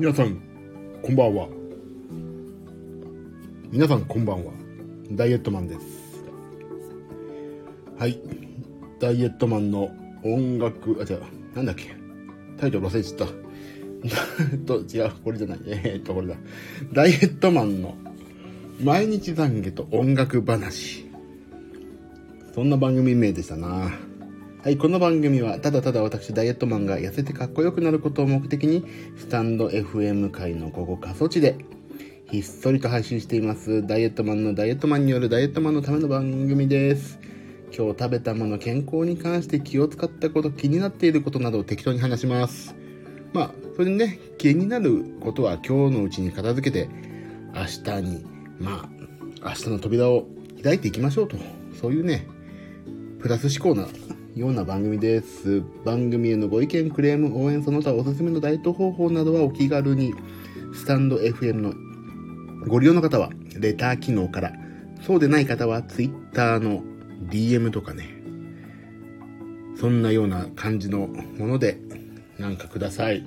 皆さん、こんばんは。皆さん、こんばんは。ダイエットマンです。はい。ダイエットマンの音楽、あ、違う、なんだっけ。タイトル忘れちゃった。えっと、違う、これじゃない。えー、っと、これだ。ダイエットマンの毎日懺悔と音楽話。そんな番組名でしたな。はい、この番組はただただ私ダイエットマンが痩せてかっこよくなることを目的にスタンド FM 界のここ過疎地でひっそりと配信しています。ダイエットマンのダイエットマンによるダイエットマンのための番組です。今日食べたもの健康に関して気を使ったこと気になっていることなどを適当に話します。まあそれでね気になることは今日のうちに片付けて明日にまあ明日の扉を開いていきましょうと。そういうねプラス思考なような番組です。番組へのご意見、クレーム、応援、その他おすすめのダイエット方法などはお気軽に、スタンド FM のご利用の方は、レター機能から、そうでない方は、Twitter の DM とかね、そんなような感じのもので、なんかください。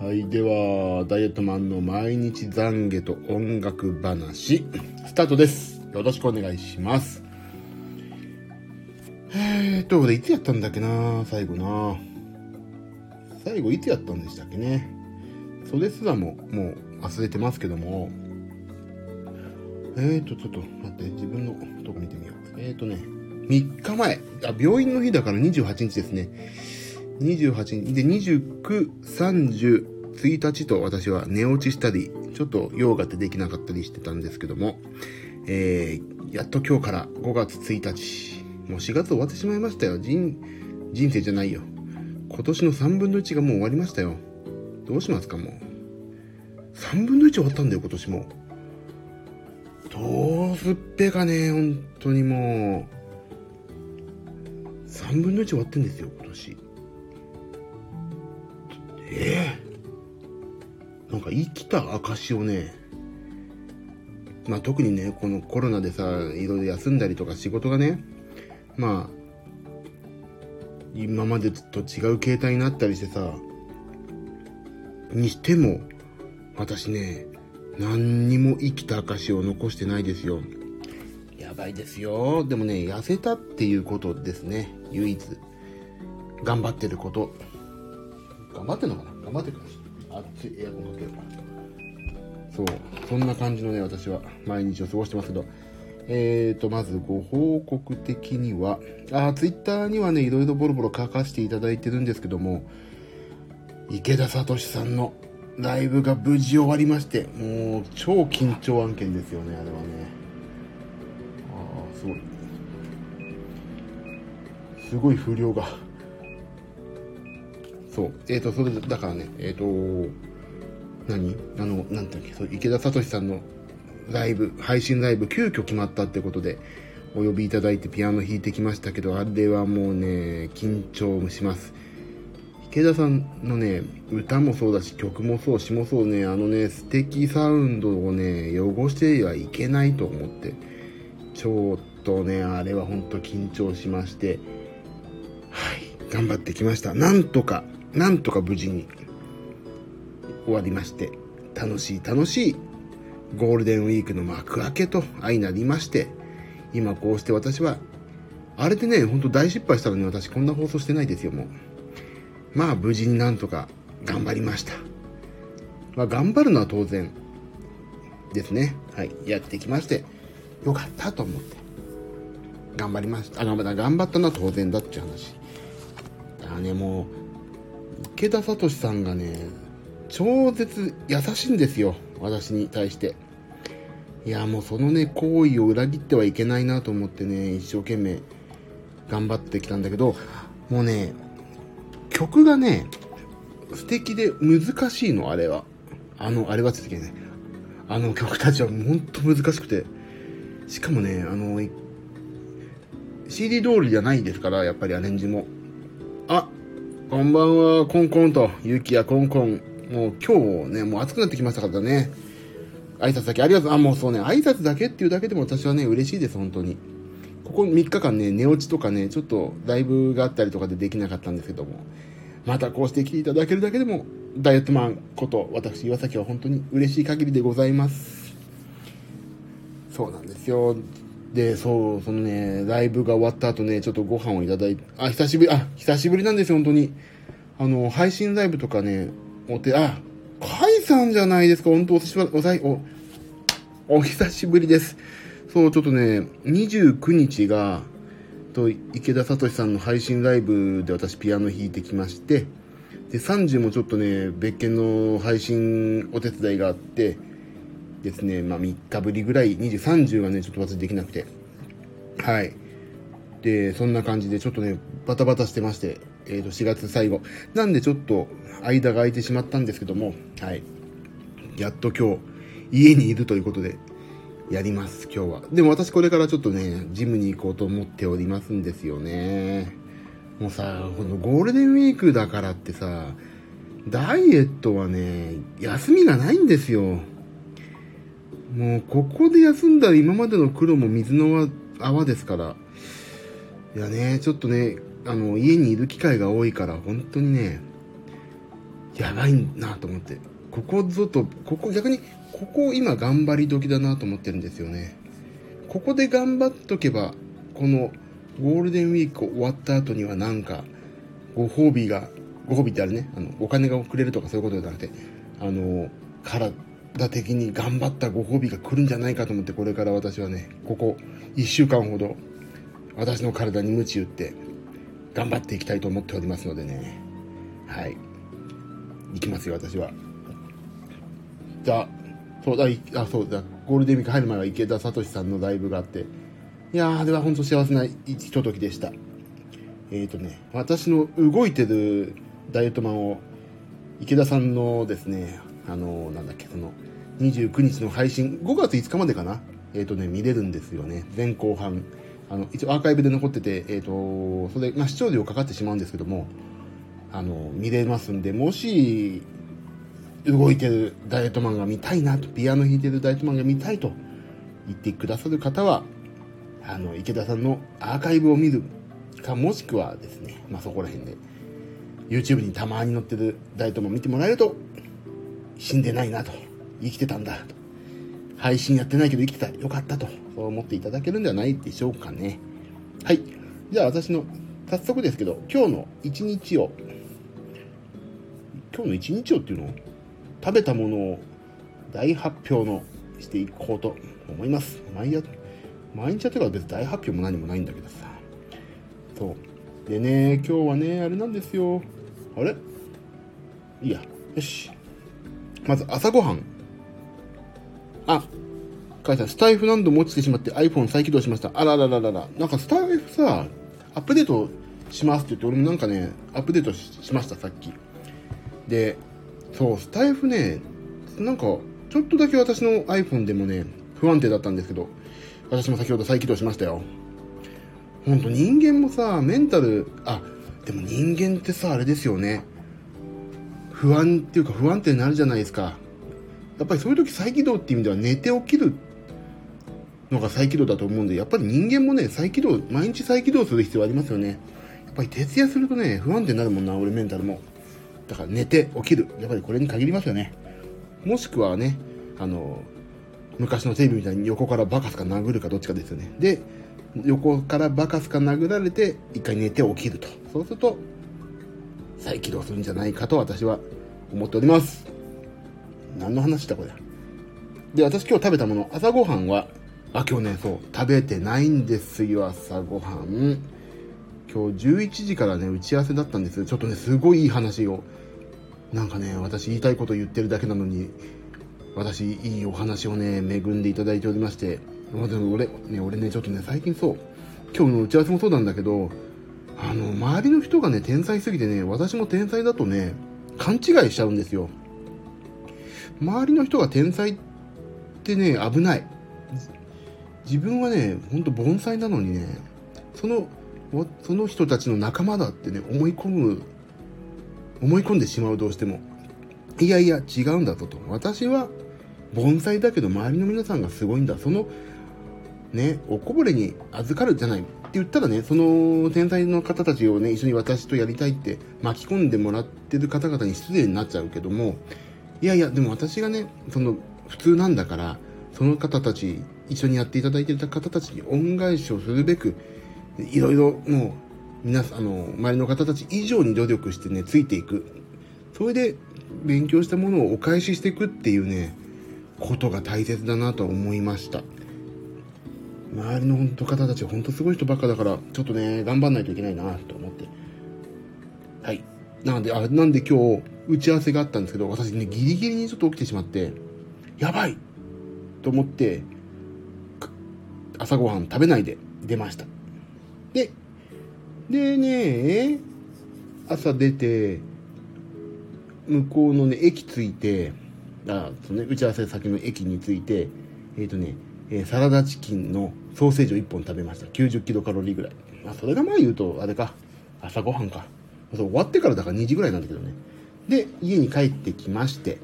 はい。では、ダイエットマンの毎日懺悔と音楽話、スタートです。よろしくお願いします。えーと、いつやったんだっけな？最後な最後いつやったんでしたっけね？それすらももう忘れてますけども。えーと、ちょっと待って、自分のとこ見てみよう。えーとね、3日前。あ、病院の日だから28日ですね。28日。で、29、30、1日と私は寝落ちしたり、ちょっと用が出てきなかったりしてたんですけども、えー、やっと今日から5月1日、もう4月終わってしまいましたよ。人、人生じゃないよ。今年の3分の1がもう終わりましたよ。どうしますか、もう。3分の1終わったんだよ、今年も。どうすっぺかね、本当にもう。3分の1終わってんですよ、今年。ええー、なんか生きた証をね、まあ特にね、このコロナでさ、いろいろ休んだりとか仕事がね、まあ、今までと違う形態になったりしてさ、にしても、私ね、何にも生きた証を残してないですよ。やばいですよ。でもね、痩せたっていうことですね。唯一。頑張ってること。頑張ってんのかな？頑張ってるかな熱いエアコンかけるから。そう。そんな感じのね、私は毎日を過ごしてますけど、えーと、まずご報告的には、あ、ツイッターにはね、いろいろボロボロ書かせていただいてるんですけども、池田聡さんのライブが無事終わりまして、もう超緊張案件ですよね、あれはね。ああ、すごい。すごい不良が。そう。えっ、ー、と、それだからね、えっ、ー、と、何？あの、なんていうっけ、そう池田聡さんのライブ、配信ライブ急遽決まったってことで、お呼びいただいてピアノ弾いてきましたけど、あれはもうね、緊張もします。池田さんのね、歌もそうだし、曲もそう、詩もそうね、あのね、素敵サウンドをね、汚してはいけないと思って、ちょっとね、あれは本当緊張しまして、はい、頑張ってきました。なんとか、なんとか無事に終わりまして、楽しい楽しいゴールデンウィークの幕開けと相なりまして、今こうして私は、あれでね、ほんと大失敗したのに私こんな放送してないですよ、もう。まあ無事になんとか頑張りました。まあ頑張るのは当然ですね。はい。やってきまして、よかったと思って。頑張りました。あ、頑張った。頑張ったのは当然だって話。だからね、もう、池田聡さんがね、超絶優しいんですよ。私に対して。いや、もうそのね、行為を裏切ってはいけないなと思ってね、一生懸命頑張ってきたんだけど、もうね、曲がね、素敵で難しいの、あれは。あの、あれは素敵ね。あの曲たちはほんと難しくて。しかもね、あの、CD 通りじゃないですから、やっぱりアレンジも。あ、こんばんは、コンコンと、ゆきやコンコン。もう今日ね、もう暑くなってきましたからね。挨拶だけ。ありがとう。あ、もうそうね、挨拶だけっていうだけでも私はね、嬉しいです、本当に。ここ3日間ね、寝落ちとかね、ちょっとライブがあったりとかでできなかったんですけども、またこうして来ていただけるだけでもダイエットマンこと私岩崎は本当に嬉しい限りでございます。そうなんですよ。でそうそのねライブが終わった後ねちょっとご飯をいただいてあ久しぶりあ久しぶりなんですよ本当に。あの配信ライブとかねおてあカイさんじゃないですか本当おしおさいおお久しぶりですそうちょっとね29日がと池田聡さんの配信ライブで私ピアノ弾いてきましてで、30もちょっとね、別件の配信お手伝いがあって、ですね、まあ3日ぶりぐらい、20、30がね、ちょっと私できなくて。はい。で、そんな感じでちょっとね、バタバタしてまして、えっ、ー、と、4月最後。なんでちょっと間が空いてしまったんですけども、はい。やっと今日、家にいるということで、やります、今日は。でも私これからちょっとね、ジムに行こうと思っておりますんですよね。もうさ、このゴールデンウィークだからってさ、ダイエットはね、休みがないんですよ。もう、ここで休んだら今までの苦労も水の泡ですから。いやね、ちょっとね、あの、家にいる機会が多いから、本当にね、やばいなと思って。ここぞと、ここ逆に、ここ今頑張り時だなと思ってるんですよね。ここで頑張っとけば、このゴールデンウィーク終わった後にはなんか、ご褒美が、ご褒美ってあれね、あの、お金がくれるとかそういうことじゃなくて、あの、体的に頑張ったご褒美が来るんじゃないかと思って、これから私はね、ここ1週間ほど、私の体に鞭打って、頑張っていきたいと思っておりますのでね。はい。行きますよ、私は。じゃあ、そうだ、あ、そうだ、ゴールデンウィーク入る前は池田聡さんのライブがあって、いやー、では本当幸せなひとときでした。えっ、ー、とね、私の動いてるダイエットマンを、池田さんのですね、あのー、なんだっけ、その、29日の配信、5月5日までかな？えっ、ー、とね、見れるんですよね。前後半。あの、一応アーカイブで残ってて、えっ、と、それ、まあ、視聴料かかってしまうんですけども、あの、見れますんで、もし、動いてるダイエットマンが見たいなと、ピアノ弾いてるダイエットマンが見たいと言ってくださる方は、あの、池田さんのアーカイブを見るか、もしくはですね、まあ、そこら辺で、YouTube にたまに載ってるダイエットも見てもらえると、死んでないなと、生きてたんだと、配信やってないけど生きてたら、よかったと、そう思っていただけるんではないでしょうかね。はい。じゃあ私の、早速ですけど、今日の一日を、今日の一日をっていうのを、食べたものを大発表のしていこうと思います。毎朝毎日やってから別に大発表も何もないんだけどさ。そう。でね、今日はね、あれなんですよ。あれ？いいや。よし。まず朝ごはん。あ、かいさん、スタイフ何度も落ちてしまって iPhone 再起動しました。あららららら。なんかスタイフさ、アップデートしますって言って、俺もなんかね、アップデートしました、さっき。で、そう、スタイフね、なんか、ちょっとだけ私の iPhone でもね、不安定だったんですけど、私も先ほど再起動しましたよ。ほんと人間もさ、メンタル、あ、でも人間ってさ、あれですよね。不安っていうか不安定になるじゃないですか。やっぱりそういう時再起動っていう意味では寝て起きるのが再起動だと思うんで、やっぱり人間もね、再起動、毎日再起動する必要ありますよね。やっぱり徹夜するとね、不安定になるもんな、俺メンタルも。だから寝て起きる。やっぱりこれに限りますよね。もしくはね、あの、昔のテレビみたいに横からバカスか殴るかどっちかですよね。で、横からバカスか殴られて、一回寝て起きると。そうすると、再起動するんじゃないかと私は思っております。何の話だこれ。で、私今日食べたもの、朝ごはんは、あ、今日ね、そう、食べてないんですよ、朝ごはん。今日11時からね、打ち合わせだったんです。ちょっとね、すごいいい話を。なんかね、私言いたいこと言ってるだけなのに、私、いいお話をね、恵んでいただいておりまして、でも俺、ね、俺ね、ちょっとね、最近そう、今日の打ち合わせもそうなんだけど、あの、周りの人がね、天才すぎてね、私も天才だとね、勘違いしちゃうんですよ。周りの人が天才ってね、危ない。自分はね、ほんと盆栽なのにね、その、その人たちの仲間だってね、思い込む、思い込んでしまうどうしても。いやいや、違うんだぞと。私は盆栽だけど周りの皆さんがすごいんだ。その、ね、おこぼれに預かるじゃないって言ったらね、その天才の方たちをね、一緒に私とやりたいって巻き込んでもらってる方々に失礼になっちゃうけども、いやいや、でも私がね、その普通なんだから、その方たち、一緒にやっていただいていた方たちに恩返しをするべく、いろいろもう、皆さん、あの、周りの方たち以上に努力してね、ついていく。それで、勉強したものをお返ししていくっていうね、ことが大切だなと思いました。周りの本当方たち本当すごい人ばっかだから、ちょっとね、頑張んないといけないなと思って。はい。なんで、あ、なんで今日、打ち合わせがあったんですけど、私ね、ギリギリにちょっと起きてしまって、やばいと思って、朝ごはん食べないで出ました。で、でね、朝出て、向こうのね、駅着いて、あそのね、打ち合わせ先の駅に着いて、えっ、ー、とね、え、サラダチキンのソーセージを1本食べました。90キロカロリーぐらい。まあ、それがまあ言うと、あれか、朝ごはんか。そう終わってからだから2時ぐらいなんだけどね。で、家に帰ってきまして、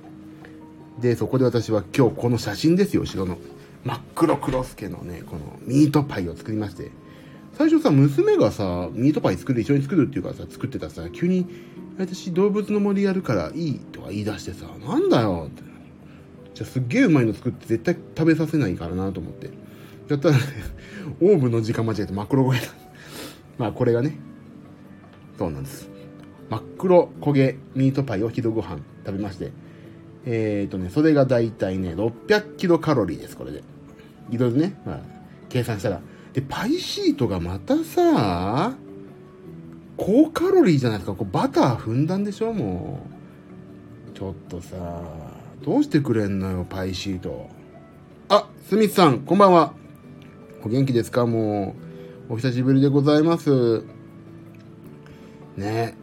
で、そこで私は今日この写真ですよ、後ろの。真っ黒クロスケのね、このミートパイを作りまして。最初さ、娘がさ、ミートパイ作る、一緒に作るっていうからさ、作ってたさ、急に、私動物の森やるからいいとか言い出してさ、なんだよって。じゃあすっげえうまいの作って絶対食べさせないからなと思って。やったらね、オーブンの時間間違えて真っ黒焦げた。まあこれがね、そうなんです。真っ黒焦げミートパイを昼ご飯食べまして、えっ、ー、とね、それがだいたいね、600キロカロリーです、これで。いろいろね、まあ、計算したら。で、パイシートがまたさ、高カロリーじゃないですか。こうバターふんだんでしょ、もう。ちょっとさ、どうしてくれんのよ、パイシート。あ、スミスさん、こんばんは。お元気ですかもう、お久しぶりでございます。ね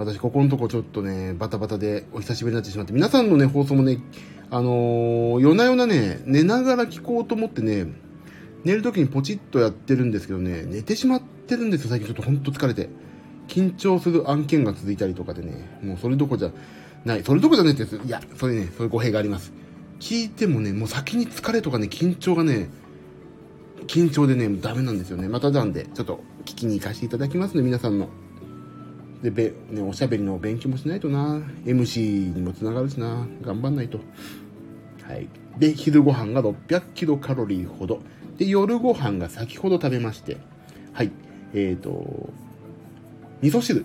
私、ここのとこちょっとね、バタバタでお久しぶりになってしまって、皆さんのね、放送もね、あのー、夜な夜なね、寝ながら聞こうと思ってね、寝るときにポチッとやってるんですけどね、寝てしまってるんですよ、最近ちょっとほんと疲れて。緊張する案件が続いたりとかでね、もうそれどこじゃない。それどこじゃないって、いや、それね、そういう語弊があります。聞いてもね、もう先に疲れとかね、緊張がね、緊張でね、ダメなんですよね。またなんで、ちょっと聞きに行かせていただきますね、皆さんの。で、べ、ね、おしゃべりの勉強もしないとな。MC にもつながるしな。頑張んないと。はい。で、昼ご飯が600キロカロリーほど。で、夜ご飯が先ほど食べまして。はい。えっ、ー、と、味噌汁。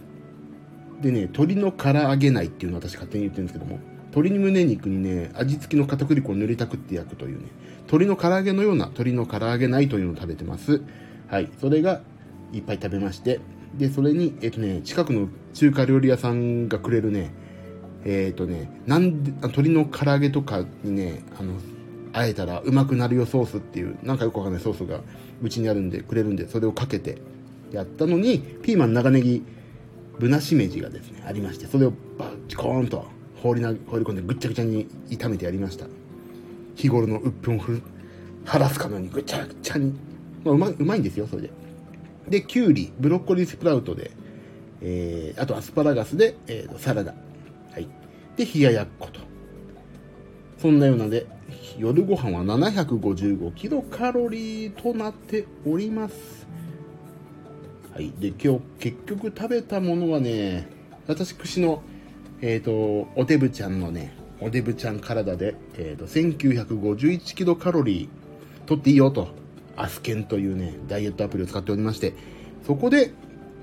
でね、鶏の唐揚げないっていうのを私勝手に言ってるんですけども、鶏胸肉にね、味付きの片栗粉を塗りたくって焼くというね、鶏の唐揚げのような鶏の唐揚げないというのを食べてます。はい。それがいっぱい食べまして、で、それに、えっ、とね、近くの中華料理屋さんがくれるね、えっ、とね、なんで、鶏の唐揚げとかにね、あの、あえたらうまくなるよソースっていう、なんかよくわかんないソースがうちにあるんで、くれるんで、それをかけてやったのに、ピーマン、長ネギ、ぶなしめじがですね、ありまして、それをバッチコーンと放りな、放り込んでぐっちゃぐちゃに炒めてやりました。日頃の鬱憤を晴らすかのようにぐちゃぐちゃに。まあ、うまい、うまいんですよ、それで。で、きゅうり、ブロッコリースプラウトで、えー、あとアスパラガスで、えー、サラダ。はい。で、冷ややっこと。そんなようなで、夜ご飯は755キロカロリーとなっております。はい。で、今日結局食べたものはね、私串の、えっ、ー、と、おデブちゃんのね、おデブちゃん体で、えっ、ー、と、1951キロカロリー取っていいよと。アスケンというね、ダイエットアプリを使っておりまして、そこで、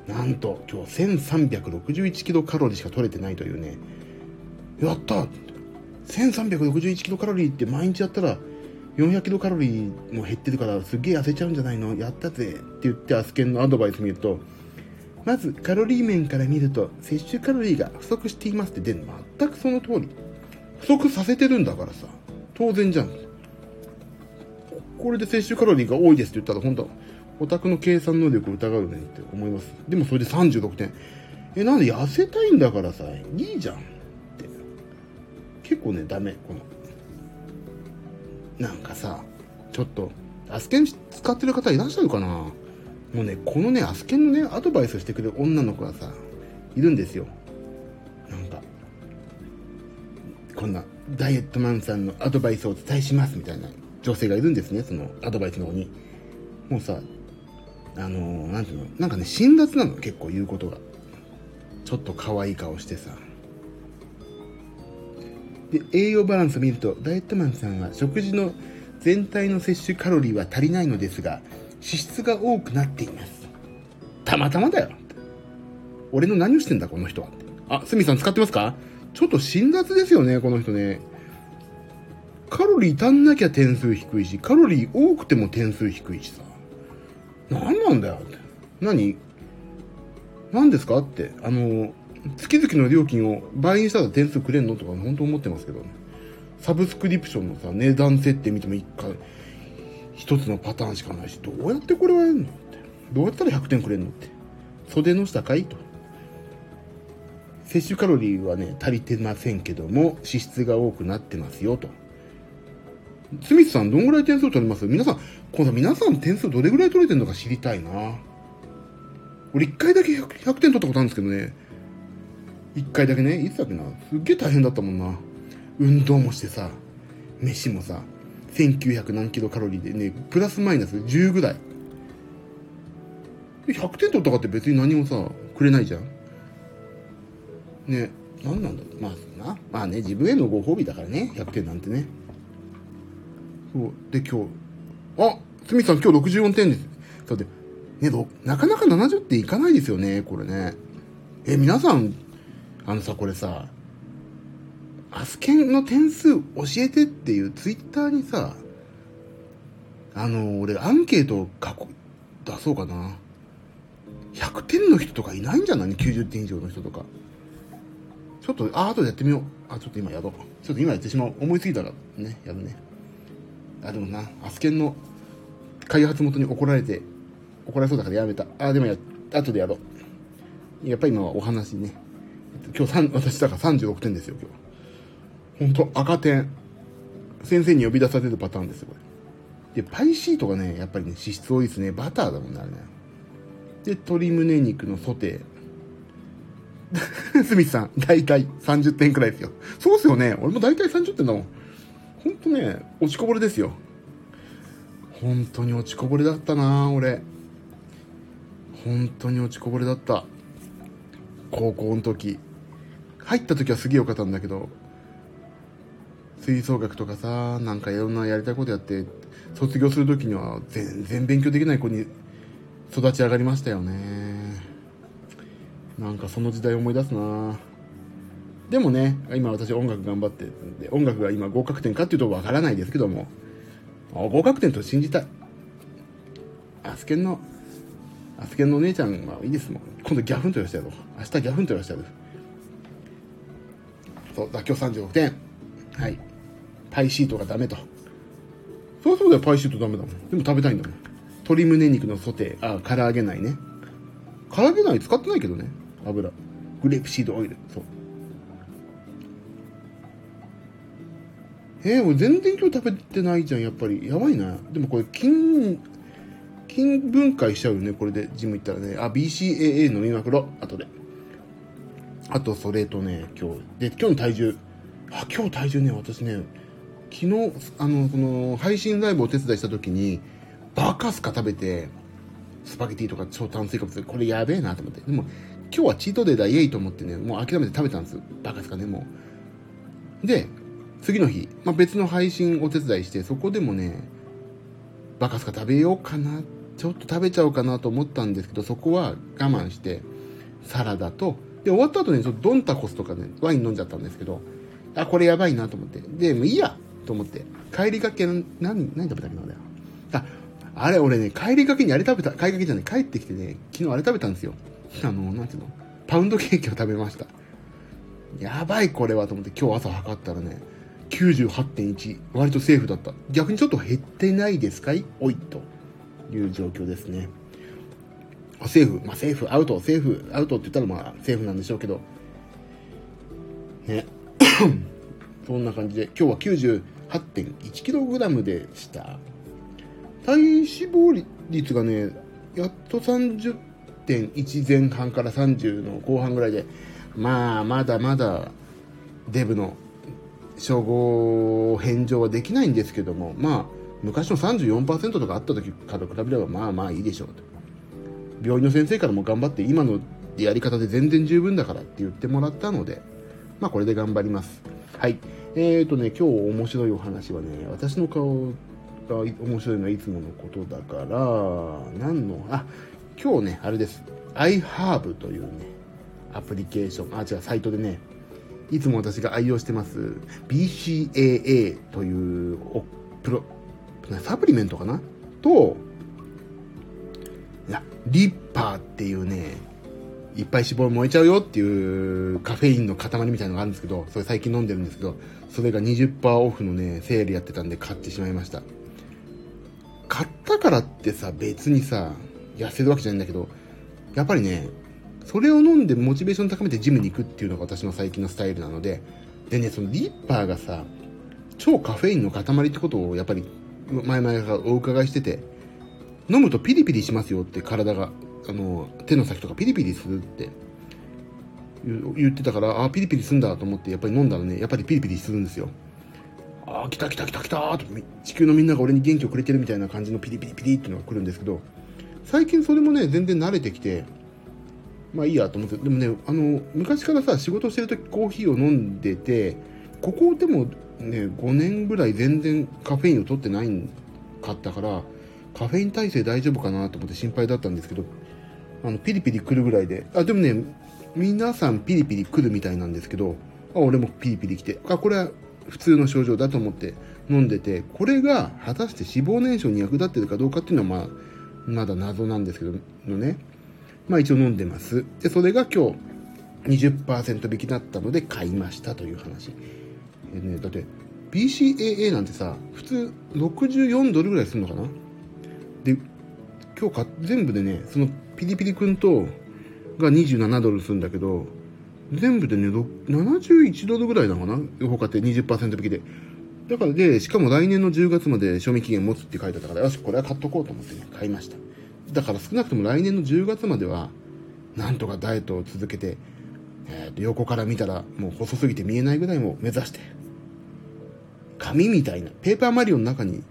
なんと今日1361キロカロリーしか取れてないというね、やった !1361 キロカロリーって毎日やったら400キロカロリーも減ってるからすげえ痩せちゃうんじゃないの?やったぜって言ってアスケンのアドバイス見ると、まずカロリー面から見ると摂取カロリーが不足していますって出る全くその通り。不足させてるんだからさ。当然じゃん。これで摂取カロリーが多いですって言ったら、本当オタクの計算能力を疑うねって思います。でもそれで36点。え、なんで痩せたいんだからさ、いいじゃんって。結構ね、ダメ。この、なんかさ、ちょっと、アスケン使ってる方いらっしゃるかなもうね、このね、アスケンのね、アドバイスしてくれる女の子がさ、いるんですよ。なんか、こんな、ダイエットマンさんのアドバイスをお伝えしますみたいな女性がいるんですね、そのアドバイスの方に。もうさ、あのー、なんていうの、なんかね、辛辣なの、結構言うことが。ちょっと可愛い顔してさ。で、栄養バランスを見ると、ダイエットマンさんは食事の全体の摂取カロリーは足りないのですが、脂質が多くなっています。たまたまだよ。俺の何をしてんだ、この人は。あ、すみさん使ってますか？ちょっと辛辣ですよね、この人ね。カロリー足んなきゃ点数低いし、カロリー多くても点数低いしさ。何なんだよって。何？何ですか？って。あの、月々の料金を倍にしたら点数くれんの？とか本当思ってますけどね。サブスクリプションのさ、値段設定見ても一回、一つのパターンしかないし、どうやってこれはやるの？って。どうやったら100点くれんの？って。袖の下かい？と。摂取カロリーはね、足りてませんけども、脂質が多くなってますよと。スミスさん、どんぐらい点数取ります？皆さん、今度皆さん点数どれぐらい取れてるのか知りたいな。俺一回だけ 100, 100, 点取ったことあるんですけどね。一回だけね、いつだっけな？すっげえ大変だったもんな。運動もしてさ、飯もさ、1900何キロカロリーでね、プラスマイナス10ぐらい。100点取ったかって別に何もさ、くれないじゃん。ね、何なんだろうまあな。まあね、自分へのご褒美だからね、100点なんてね。そう。で、今日、あスミさん今日64点です。だって、ね、なかなか70点いかないですよね、これね。え、皆さん、あのさ、これさ、アスケンの点数教えてっていうツイッターにさ、あの、俺アンケートを書こ、出そうかな。100点の人とかいないんじゃない ?90 点以上の人とか。ちょっと、あ、後でやってみよう。あ、ちょっと今やろう。ちょっと今やってしまう。思いついたらね、やるね。あ、でもな、アスケンの開発元に怒られて、怒られそうだからやめた。あ、でもや、後でやろう。やっぱり今はお話ね。今日3、私だから36点ですよ、今日。ほんと赤点。先生に呼び出されるパターンですよ、これ。で、パイシートがね、やっぱりね、脂質多いですね。バターだもんね、あれね。で、鶏胸肉のソテー。スミスさん、大体30点くらいですよ。そうっすよね。俺も大体30点だもん。ほんとね、落ちこぼれですよ。本当に落ちこぼれだったな俺。本当に落ちこぼれだった。高校の時。入った時はすげえ良かったんだけど、吹奏楽とかさ、なんかいろんなやりたいことやって、卒業する時には全然勉強できない子に育ち上がりましたよね。なんかその時代思い出すなぁでもね、今私音楽頑張ってで、音楽が今合格点かっていうとわからないですけども、合格点と信じたい。アスケンの、アスケンのお姉ちゃんはいいですもん。今度ギャフンと言わしてやろう。明日ギャフンと言わしてやる。そう、妥協36点。はい。パイシートがダメと。そりゃそうだよ、パイシートダメだもん。でも食べたいんだもん。鶏胸肉のソテー、あ、唐揚げないね。唐揚げない使ってないけどね。油。グレープシードオイル。そう。えー、俺全然今日食べてないじゃん、やっぱり。やばいな。でもこれ、筋、筋分解しちゃうよね、これで、ジム行ったらね。あ、BCAA 飲みまくろ、後で。あと、それとね、今日。で、今日の体重。あ、今日体重ね、私ね、昨日、あの、この、配信ライブをお手伝いした時に、バカスカ食べて、スパゲティとか超炭水化物、これやべえなと思って。でも、今日はチートデーだ、イエイと思ってね、もう諦めて食べたんです。バカスカね、もう。で、次の日、まあ、別の配信お手伝いして、そこでもね、バカスカ食べようかな、ちょっと食べちゃおうかなと思ったんですけど、そこは我慢して、サラダと、で、終わった後にちょっとドンタコスとかね、ワイン飲んじゃったんですけど、あ、これやばいなと思って。で、もういいやと思って、帰りがけの、何、何食べたっけな、俺。あ、あれ、俺ね、帰りがけにあれ食べた、帰りがけじゃない、帰ってきてね、昨日あれ食べたんですよ。あの、なんていうのパウンドケーキを食べました。やばい、これはと思って、今日朝測ったらね、98.1割とセーフだった。逆にちょっと減ってないですかい？おいという状況ですね。セーフ。まあセーフ。アウトセーフ。アウトって言ったらまあセーフなんでしょうけど。ね。そんな感じで今日は 98.1kg でした。体脂肪率がねやっと30.1前半から30の後半ぐらいでまあまだまだデブの称号返上はできないんですけども、まあ、昔の34%とかあった時から比べればまあまあいいでしょうと。病院の先生からも頑張って今のやり方で全然十分だからって言ってもらったのでまあこれで頑張ります。はい。えーとね今日面白いお話はね私の顔が面白いのはいつものことだから何のあ今日ねあれです。iHerb というねアプリケーションあ違うサイトでねいつも私が愛用してます BCAA というプロサプリメントかな？といやリッパーっていうねいっぱい脂肪燃えちゃうよっていうカフェインの塊みたいのがあるんですけどそれ最近飲んでるんですけどそれが20%オフのねセールやってたんで買ってしまいました。買ったからってさ別にさ痩せるわけじゃないんだけどやっぱりねそれを飲んでモチベーション高めてジムに行くっていうのが私の最近のスタイルなのででねそのリッパーがさ超カフェインの塊ってことをやっぱり前々からお伺いしてて飲むとピリピリしますよって体があの手の先とかピリピリするって言ってたからあピリピリすんだと思ってやっぱり飲んだらねやっぱりピリピリするんですよ。ああ来た来た来た来たと地球のみんなが俺に元気をくれてるみたいな感じのピリピリピリっていうのが来るんですけど最近それもね全然慣れてきてまあいいやと思ってでもねあの昔からさ仕事してる時コーヒーを飲んでてここでもね5年ぐらい全然カフェインを取ってないかったからカフェイン耐性大丈夫かなと思って心配だったんですけどあのピリピリ来るぐらいであでもね皆さんピリピリ来るみたいなんですけどあ俺もピリピリ来てあこれは普通の症状だと思って飲んでてこれが果たして脂肪燃焼に役立ってるかどうかっていうのはまあまだ謎なんですけどのね。まあ一応飲んでます。でそれが今日20%引きだったので買いましたという話。えねだって BCAA なんてさ普通64ドルぐらいするのかな？で今日か全部でねそのピリピリ君とが27ドルするんだけど全部でね71ドルぐらいなのかな？他って20%引きで。だからでしかも来年の10月まで賞味期限持つって書いてあったからよしこれは買っとこうと思ってね買いました。だから少なくとも来年の10月まではなんとかダイエットを続けて、えー、と横から見たらもう細すぎて見えないぐらいも目指して紙みたいなペーパーマリオの中に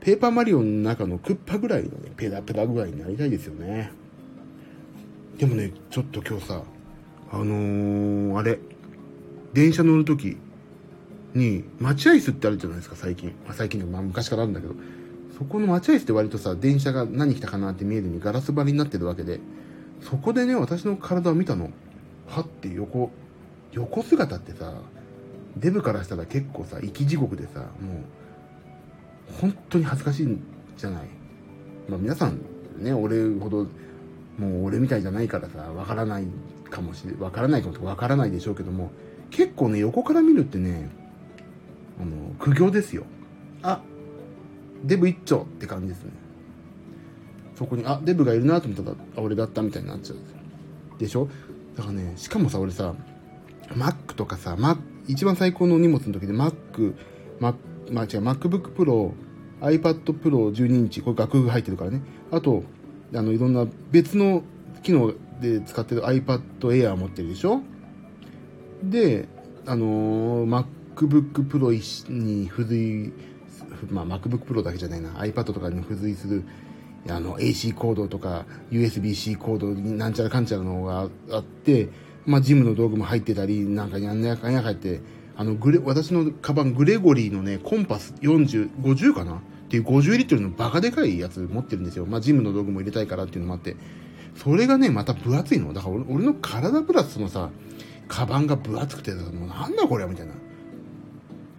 ペーパーマリオの中のクッパぐらいのねペラペラ具合になりたいですよね。でもねちょっと今日さあのー、あれ電車乗る時に待合室ってあるじゃないですか最近、まあ、最近でもまあ昔からあるんだけど。そこの待合室って割とさ電車が何来たかなって見えるにガラス張りになってるわけでそこでね私の体を見たの。はって横横姿ってさデブからしたら結構さ生き地獄でさもう本当に恥ずかしいんじゃない？まあ皆さんね俺ほどもう俺みたいじゃないからさわからないかもしれわからないかもわからないでしょうけども結構ね横から見るってねあの苦行ですよ。あデブ一丁って感じですね。そこにあデブがいるなと思ったらあ俺だったみたいになっちゃう。でしょ？だからねしかもさ俺さ Mac とかさ、Mac、一番最高の荷物の時で Mac、まあ違う MacBook Pro、iPad Pro 12インチ、これ楽譜入ってるからね。あと、あの、いろんな別の機能で使ってる iPad Air 持ってるでしょ？で、あのー、MacBook Pro に付随、まあ MacBook Pro だけじゃないな、iPad とかに付随する、あの、AC コードとか USB-C コードになんちゃらかんちゃらのがあって、まあ、ジムの道具も入ってたり、なんかやんやかんやかって、あの、グレ、私のカバン、グレゴリーのね、コンパス40、50かな？っていう50リットルのバカでかいやつ持ってるんですよ。まあ、ジムの道具も入れたいからっていうのもあって。それがね、また分厚いの。だから俺の体プラスそのさ、カバンが分厚くて、もうなんだこれみたいな。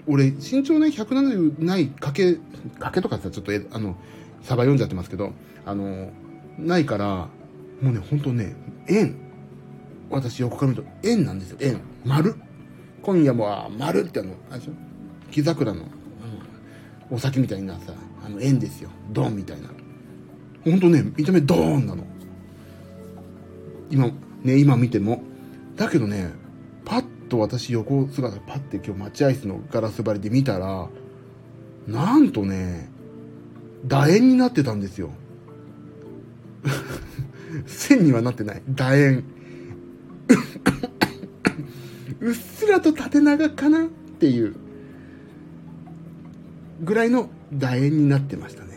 俺、身長ね、170ない、かけ、かけとかさ、ちょっと、あの、サバ読んじゃってますけど、あの、ないから、もうね、ほんとね、円。私横から見ると円なんですよ。円。丸。今夜も丸ってあの、あれでしょ？木桜の、お酒みたいなさ、あの円ですよ。ドンみたいな。ほんとね、見た目ドーンなの。今、ね、今見ても。だけどね、と私横姿パッて今日待合室のガラス張りで見たら、なんとね、楕円になってたんですよ。線にはなってない。楕円。うっすらと縦長かなっていうぐらいの楕円になってましたね。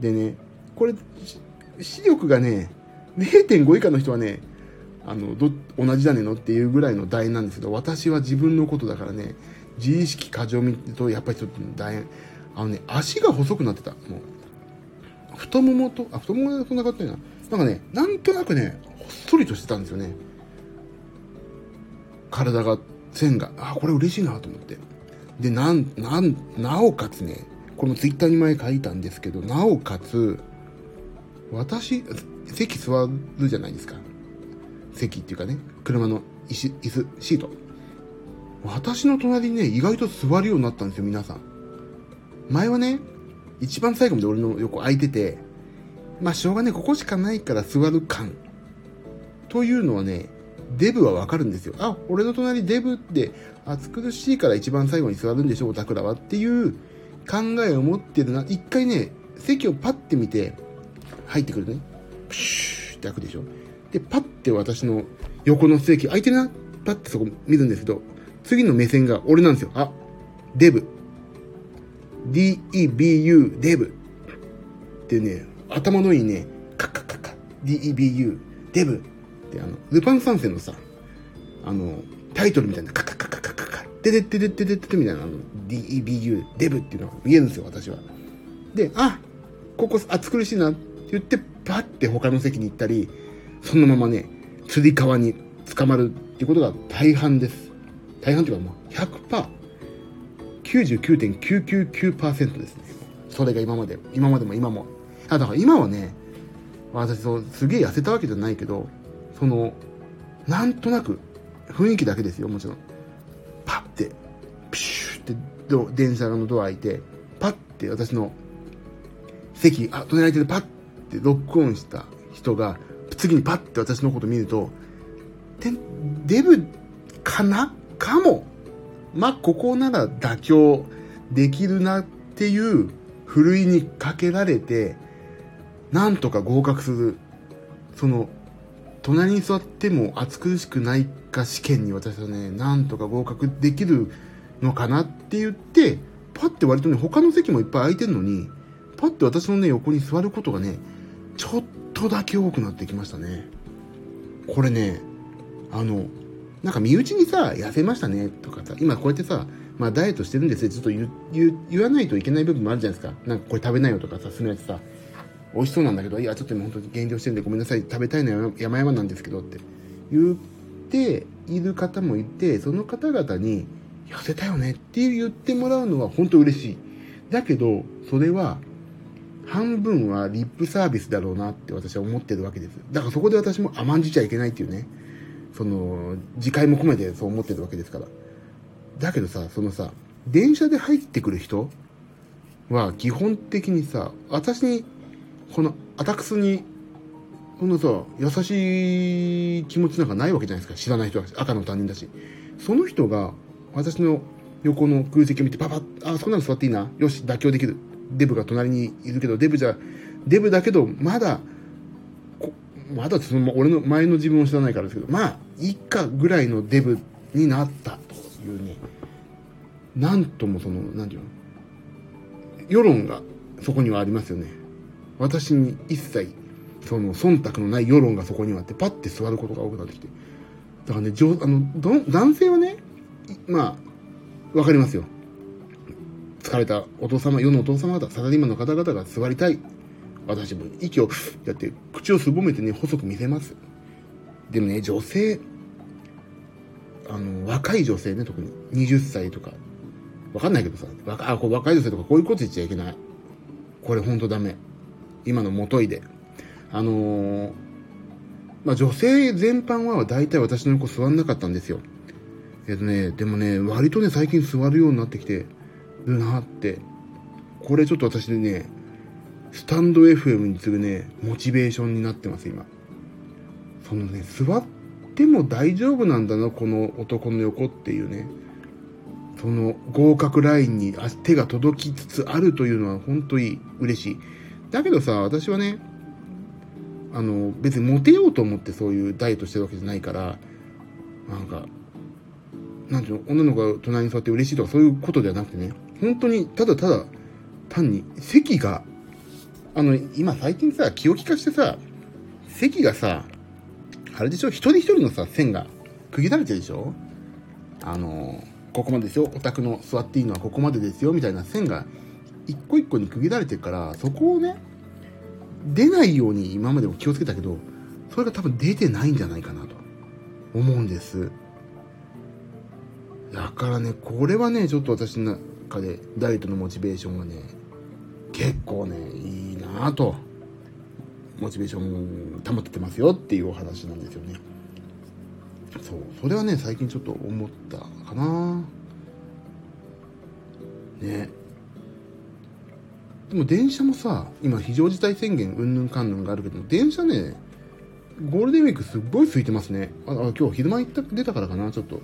でね、これ、視力がね、0.5以下の人はね、あの、ど、同じだねのっていうぐらいの楕円なんですけど、私は自分のことだからね、自意識過剰見ると、やっぱりちょっと楕円。あのね、足が細くなってた。もう。太ももと、あ、太ももでそんなかったよな。なんかね、なんとなくね、ほっそりとしてたんですよね。体が、線が。あ、これ嬉しいなと思って。で、なん、なん、なおかつね、このツイッターに前書いたんですけど、なおかつ、私、席座るじゃないですか。席っていうかね、車の椅子、椅子、シート。私の隣にね、意外と座るようになったんですよ、皆さん。前はね、一番最後まで俺の横空いてて、まあ、しょうがね、ここしかないから座る感。というのはね、デブはわかるんですよ。あ、俺の隣デブって、暑苦しいから一番最後に座るんでしょ、オタクらはっていう考えを持ってるな。一回ね、席をパッて見て、入ってくるね。プシューって開くでしょ。で、パッて私の横の席、空いてるな。パッてそこ見るんですけど、次の目線が俺なんですよ。あ、デブ。D-E-B-U、デブ。ってね、頭のいいね、カッカッカッカ、D-E-B-U、デブ。ってあの、ルパン三世のさ、あの、タイトルみたいな、カッカッカッカッカッカッカッ、デデデデデデデみたいな、あの、D-E-B-U、デブっていうのが見えるんですよ、私は。で、あ、ここ暑苦しいなって言って、パッて他の席に行ったり、そのままね、釣り革に捕まるっていうことが大半です。大半っていうかもう100%、99.999%ですね。それが今まで、今までも今も。あ、だから今はね、私そう、すげえ痩せたわけじゃないけど、その、なんとなく、雰囲気だけですよ、もちろん。パッて、プシューって電車のドア開いて、パッて私の席、あ、隣空いてるパッてロックオンした人が、次にパッて私のこと見ると、デブかな？かも。まあ、ここなら妥協できるなっていうふるいにかけられて、なんとか合格する。その、隣に座っても暑苦しくないか試験に私はね、なんとか合格できるのかなって言って、パッて割とね、他の席もいっぱい空いてるのに、パッて私のね、横に座ることがね、ちょっととだけ多くなってきましたね。これね、あの、なんか身内にさ、痩せましたねとかさ、今こうやってさ、まあダイエットしてるんですよ。ちょっと言わないといけない部分もあるじゃないですか。なんかこれ食べないよとかさ、するやつさ、美味しそうなんだけど、いや、ちょっと今本当に減量してるんでごめんなさい、食べたいのは山々なんですけどって言っている方もいて、その方々に、痩せたよねって言ってもらうのは本当嬉しい。だけど、それは、半分はリップサービスだろうなって私は思ってるわけです。だからそこで私も甘んじちゃいけないっていうね。その、自戒も込めてそう思ってるわけですから。だけどさ、そのさ、電車で入ってくる人は基本的にさ、私に、このアタクスに、このさ、優しい気持ちなんかないわけじゃないですか。知らない人は赤の他人だし。その人が、私の横の空席を見て、パパッ、あ、そんなの座っていいな。よし、妥協できる。デブが隣にいるけど、デブじゃ、デブだけど、まだ、まだその、俺の前の自分を知らないからですけど、まあ、いっかぐらいのデブになったというね、なんともその、なんていうの、世論がそこにはありますよね。私に一切、その、忖度のない世論がそこにはあって、パッて座ることが多くなってきて。だからね、あの、男性はね、まあ、わかりますよ。疲れたお父様、世のお父様方、サラリーマンの方々が座りたい。私も息をやって口をすぼめてね、細く見せます。でもね、女性、あの、若い女性ね、特に20歳とか、わかんないけどさ、若あこ若い女性とかこういうこと言っちゃいけない。これほんとダメ。今のもといで。あのー、まあ、女性全般は大体私の横座んなかったんですよ。えっとね、でもね、割とね、最近座るようになってきてるなって。これちょっと私でね、スタンド FM に次ぐね、モチベーションになってます、今。そのね、座っても大丈夫なんだな、この男の横っていうね。その合格ラインに手が届きつつあるというのは本当に嬉しい。だけどさ、私はね、あの、別にモテようと思ってそういうダイエットしてるわけじゃないから、なんか、なんていうの、女の子が隣に座って嬉しいとかそういうことではなくてね、本当にただただ単に席が、あの、今最近さ、気を利かしてさ、席がさ、あれでしょ一人一人のさ、線が区切られてるでしょ？あの、ここまでですよ。お宅の座っていいのはここまでですよ。みたいな線が一個一個に区切られてるから、そこをね、出ないように今までも気をつけたけど、それが多分出てないんじゃないかなと思うんです。だからね、これはね、ちょっと私の中でダイエットのモチベーションがね、結構ね、いいなぁと、モチベーション保っててますよっていうお話なんですよね。そう、それはね、最近ちょっと思ったかなね。でも電車もさ、今非常事態宣言うんぬんかんぬんがあるけど、電車ね、ゴールデンウィークすっごい空いてますね。あ、あ今日昼間行った出たからかな、ちょっと。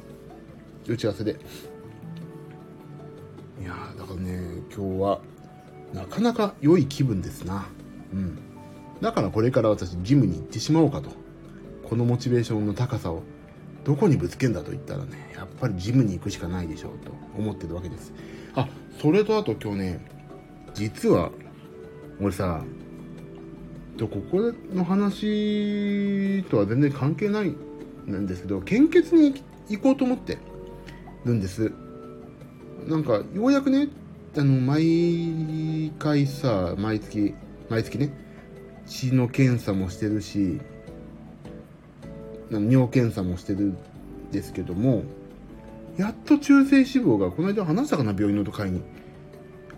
打ち合わせで。かね、今日は、なかなか良い気分ですな。うん。だからこれから私、ジムに行ってしまおうかと。このモチベーションの高さを、どこにぶつけんだと言ったらね、やっぱりジムに行くしかないでしょうと思ってるわけです。あ、それとあと今日ね、実は、俺さ、とここの話とは全然関係ないんですけど、献血に行こうと思ってるんです。なんか、ようやくね、あの、毎回さ、毎月、毎月ね、血の検査もしてるし、尿検査もしてるんですけども、やっと中性脂肪が、この間話したかな、病院のと会に。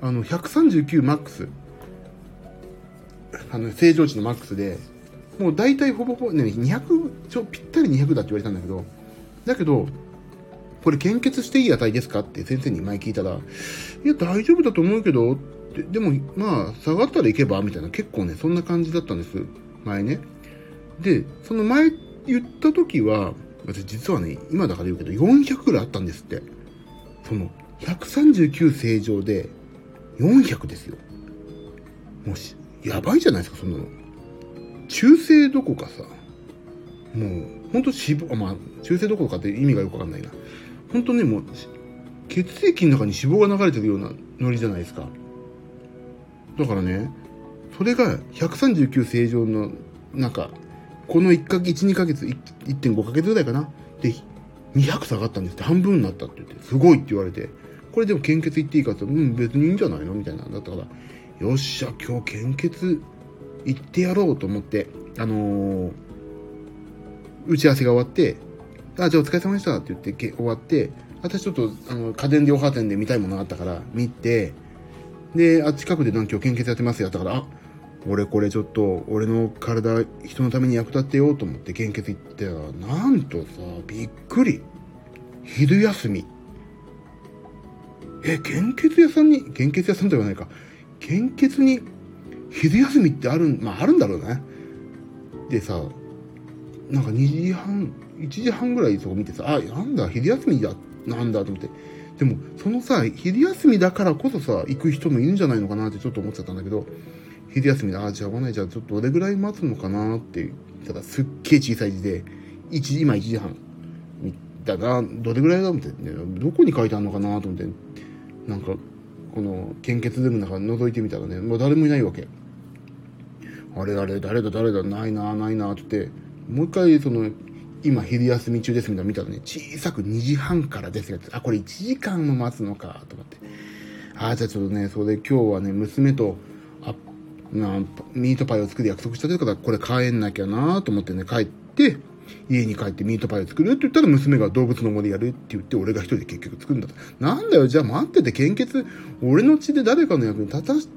あの、139マックス。あの、正常値のマックスで、もう大体ほぼほぼ、ね、200、ちょ、ぴったり200だって言われたんだけど、だけど、これ献血していい値ですか？って先生に前聞いたら、いや、大丈夫だと思うけど、ででも、まあ、下がったらいけばみたいな、結構ね、そんな感じだったんです。前ね。で、その前言った時は、私実はね、今だから言うけど、400ぐらいあったんですって。その、139正常で、400ですよ。もし、やばいじゃないですか、そんなの。中性どこかさ、もう、ほんと脂肪、まあ、中性どころかって意味がよくわかんないな。ほんとね、もう、血液の中に脂肪が流れてるようなノリじゃないですか。だからね、それが139正常の中、この1か月、1、2ヶ月、1.5ヶ月ぐらいかな。で、200下がったんですって、半分になったって言って、すごいって言われて、これでも献血行っていいかってうん、別にいいんじゃないの？みたいな。だったから、よっしゃ、今日献血行ってやろうと思って、あのー、打ち合わせが終わって、あ、じゃあお疲れ様でしたって言って終わって、私ちょっと、あの、家電量販店で見たいものがあったから、見て、で、あ、近くでなんか今日献血やってますやったから、あ、俺これちょっと、俺の体、人のために役立ってようと思って献血行ってたら、なんとさ、びっくり。昼休み。え、献血屋さんに、献血屋さんと言わないか。献血に、昼休みってある、まああるんだろうね。でさ、なんか2時半、1時半ぐらいそこ見てさ、あ、なんだ、昼休みだ、なんだと思って。でも、そのさ、昼休みだからこそさ、行く人もいるんじゃないのかなってちょっと思っちゃったんだけど、昼休みで、あ、じゃあ来ない、じゃあちょっとどれぐらい待つのかなってたら、すっげえ小さい字で、1時、今1時半。だな、どれぐらいだ思って、ね、どこに書いてあるのかなと思って、なんか、この献血ルームの中覗いてみたらね、もう誰もいないわけ。あれあれ、誰だ誰だ、ないな、ないな、って、もう一回、その、今昼休み中ですみたいな見たらね、小さく2時半からですよって。あ、これ1時間も待つのか、と思って。あ、じゃあちょっとね、それで今日はね、娘と、あ、なミートパイを作る約束したというから、これ帰んなきゃなと思ってね、帰って、家に帰ってミートパイを作るって言ったら娘が動物の森やるって言って俺が一人で結局作るんだと。なんだよ、じゃあ待ってて献血、俺の血で誰かの役に立たし、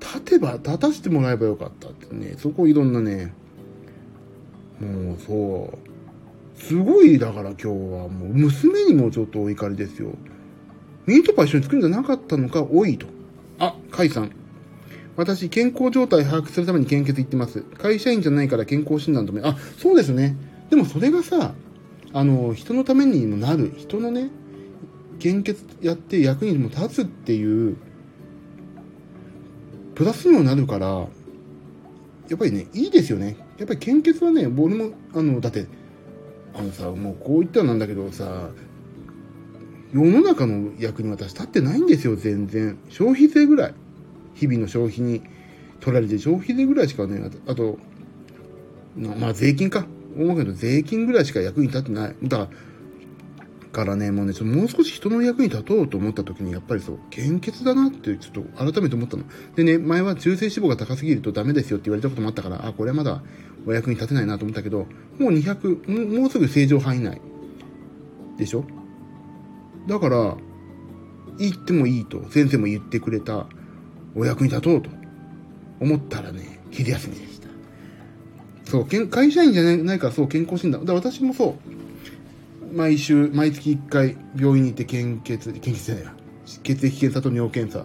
立てば、立たしてもらえばよかったってね、そこいろんなね、もうそう、すごいだから今日はもう娘にもちょっとお怒りですよ。ミートパイ一緒に作るんじゃなかったのか、多いと。あ、カイさん。私、健康状態把握するために献血行ってます。会社員じゃないから健康診断とめ、あ、そうですね。でもそれがさ、あの、人のためにもなる、人のね、献血やって役にも立つっていう、プラスにもなるから、やっぱりね、いいですよね。やっぱり献血はね、俺も、あの、だって、あのさ、もうこう言ったらなんだけどさ、世の中の役に私立ってないんですよ、全然。消費税ぐらい。日々の消費に取られて、消費税ぐらいしかね、あと、まあ税金か。思うけど税金ぐらいしか役に立ってない。だから、ね、もうね、ちょもう少し人の役に立とうと思った時に、やっぱりそう、献血だなってちょっと改めて思ったの。でね、前は中性脂肪が高すぎるとダメですよって言われたこともあったから、あ、これはまだお役に立てないなと思ったけど、もう200、もうすぐ正常範囲内。でしょ？だから、言ってもいいと先生も言ってくれたお役に立とうと思ったらね、昼休みでした。そう、会社員じゃないからそう健康診断。だ私もそう、毎週、毎月1回病院に行って献血、献血じゃないや。血液検査と尿検査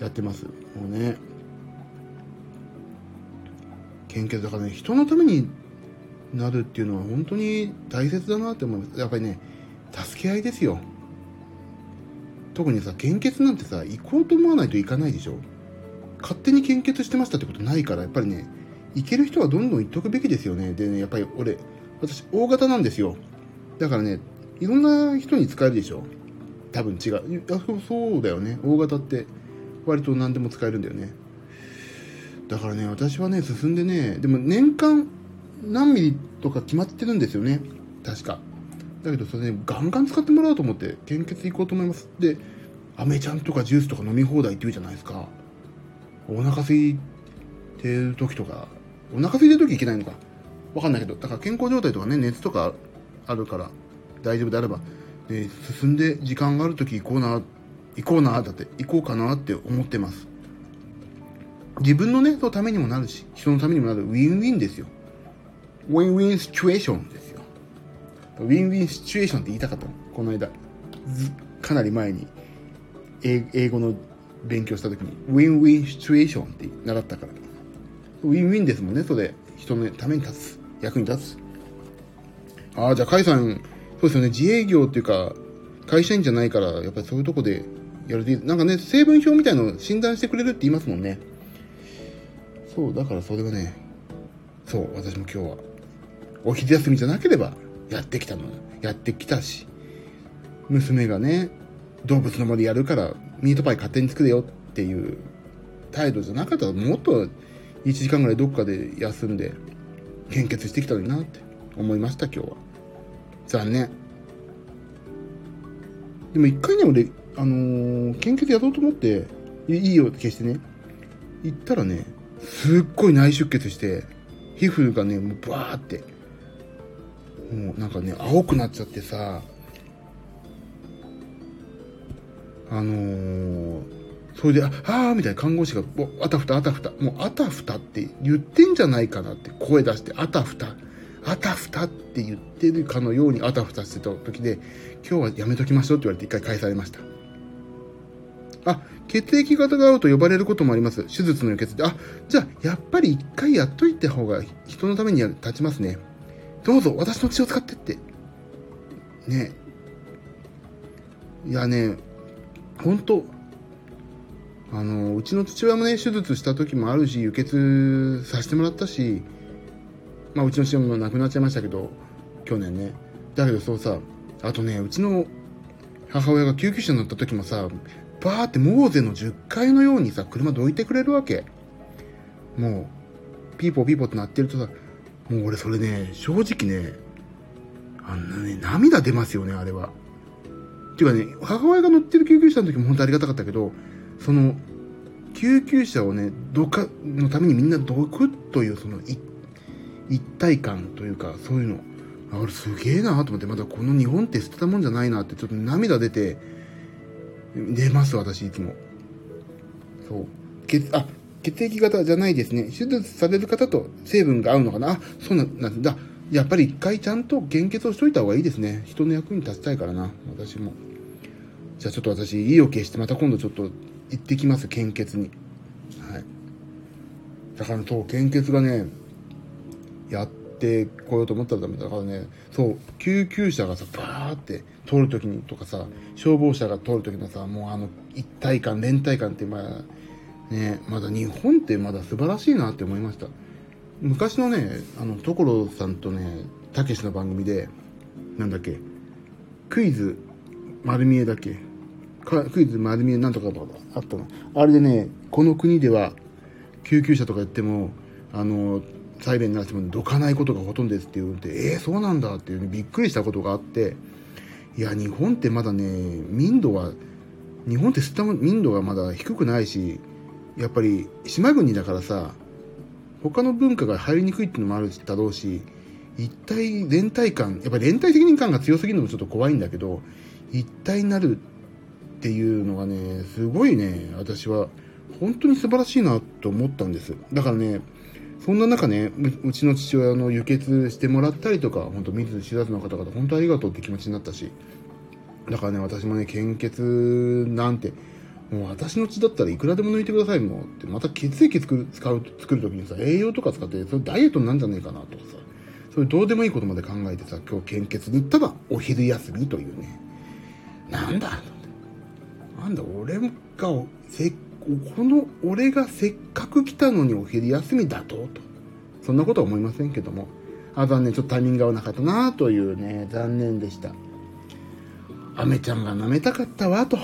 やってます。もうね。献血だからね、人のためになるっていうのは本当に大切だなって思います。やっぱりね、助け合いですよ。特にさ、献血なんてさ、行こうと思わないといかないでしょ勝手に献血してましたってことないから、やっぱりね、行ける人はどんどん行っとくべきですよね。でね、やっぱり俺、私、大型なんですよ。だからね、いろんな人に使えるでしょ多分違う。あそうだよね。大型って割と何でも使えるんだよね。だからね、私はね、進んでね、でも年間何ミリとか決まってるんですよね。確か。だけどそれね、ガンガン使ってもらおうと思って献血行こうと思います。で、アメちゃんとかジュースとか飲み放題って言うじゃないですか。お腹空いてる時とか、お腹空いてる時いけないのか。わかんないけど、だから健康状態とかね、熱とかあるから大丈夫であれば、ね、進んで時間がある時行こうな、行こうな、だって行こうかなって思ってます。自分のね、そのためにもなるし、人のためにもなる win-win ですよ。 win-win situation ですよ。 win-win situation って言いたかったの。この間。かなり前に英語の勉強した時に、 win-win situation って習ったから。 win-win ですもんね、それ。人のために立つ。役に立つ。ああ、じゃあ、カイさん、そうですよね、自営業っていうか、会社員じゃないから、やっぱりそういうとこでやるで、なんかね、成分表みたいの診断してくれるって言いますもんね。そう、だからそれがね、そう、私も今日は、お昼休みじゃなければ、やってきたの。やってきたし、娘がね、動物の森やるから、ミートパイ勝手に作れよっていう態度じゃなかったら、もっと1時間ぐらいどっかで休んで、献血してきたのになって思いました、今日は。残念。でも一回ね、俺、あのー、献血やろうと思って、いいよって消してね、行ったらね、すっごい内出血して、皮膚がね、もうバーって、もうなんかね、青くなっちゃってさ、あのー、それで、ああみたいな看護師が、もうあたふたあたふた、もうあたふたって言ってんじゃないかなって声出して、あたふた、あたふたって言ってるかのようにあたふたしてた時で、今日はやめときましょうって言われて一回返されました。あ、血液型が合うと呼ばれることもあります。手術の輸血で。あ、じゃあ、やっぱり一回やっといた方が人のために立ちますね。どうぞ、私の血を使ってって。ねいやね、本当あの、うちの父親もね、手術した時もあるし、輸血させてもらったし、まあ、うちの父親も亡くなっちゃいましたけど、去年ね。だけどそうさ、あとね、うちの母親が救急車に乗った時もさ、バーってモーゼの十戒のようにさ、車どいてくれるわけ。もう、ピーポーピーポーって鳴ってるとさ、もう俺それね、正直ね、あんなね、涙出ますよね、あれは。っていうかね、母親が乗ってる救急車の時も本当ありがたかったけど、その、救急車をね、どか、のためにみんなどくという、その一体感というか、そういうの、あ、俺すげえなと思って、まだこの日本って捨てたもんじゃないなって、ちょっと涙出て、出ます、私、いつも。そう。血、あ、血液型じゃないですね。手術される方と成分が合うのかなあ、そうなんだ。やっぱり一回ちゃんと献血をしといた方がいいですね。人の役に立ちたいからな、私も。じゃあちょっと私、意を決してまた今度ちょっと行ってきます、献血に。はい。だからそう、献血がね、やってこようと思ったらダメだからね、そう、救急車がさ、バーって通るときにとかさ、消防車が通るときのさ、もうあの、一体感、連帯感って、まあ、ね、まだ日本ってまだ素晴らしいなって思いました。昔のね、あの、所さんとね、たけしの番組で、なんだっけ、クイズ、丸見えだっけクイズ丸見えなんとかとかあったの。あれでね、この国では、救急車とか言っても、あの、サイレン鳴らしてもどかないことがほとんどですって言うて、えー、そうなんだっていう、ね、びっくりしたことがあって、いや、日本ってまだね、民度は、日本って吸った民度がまだ低くないし、やっぱり島国だからさ、他の文化が入りにくいっていうのもあるだろうし、一体連帯感、やっぱり連帯責任感が強すぎるのもちょっと怖いんだけど、一体になるっていうのがね、すごいね、私は本当に素晴らしいなと思ったんです。だからね、そんな中ね、うちの父親の輸血してもらったりとか、本当見ず知らずの方々、本当ありがとうって気持ちになったし、だからね、私もね、献血なんて、もう私の血だったらいくらでも抜いてくださいもうって、また血液作る、使う、作るときにさ、栄養とか使って、それダイエットになんじゃねえかなとかさ、そういうどうでもいいことまで考えてさ、今日献血に行ったらお昼休みというね、なんだなんだ、俺が、せこの俺がせっかく来たのにお昼休みだと？と。そんなことは思いませんけども。あ、残念、ちょっとタイミングが合わなかったなというね、残念でした。アメちゃんが舐めたかったわと。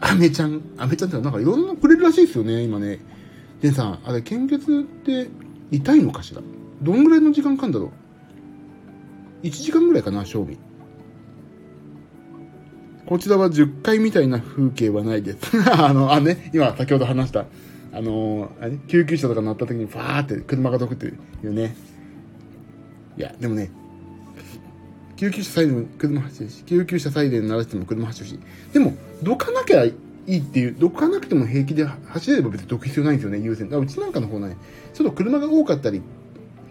アメちゃん、アメちゃんってなんかいろんなくれるらしいですよね、今ね。でさん、あれ、献血って痛いのかしら？どんぐらいの時間かんだろう ?1 時間ぐらいかな、賞味。こちらは10階みたいな風景はないです。あの、あね、今先ほど話した、あのあれ、救急車とか乗った時にファーって車がどくっていうね。いや、でもね、救急車サイレン車走るし、救急車サイレン鳴らしても車走るし、でも、どかなきゃいいっていう、どかなくても平気で走れば別にどく必要ないんですよね、優先。だうちなんかの方ね、ちょっと車が多かったり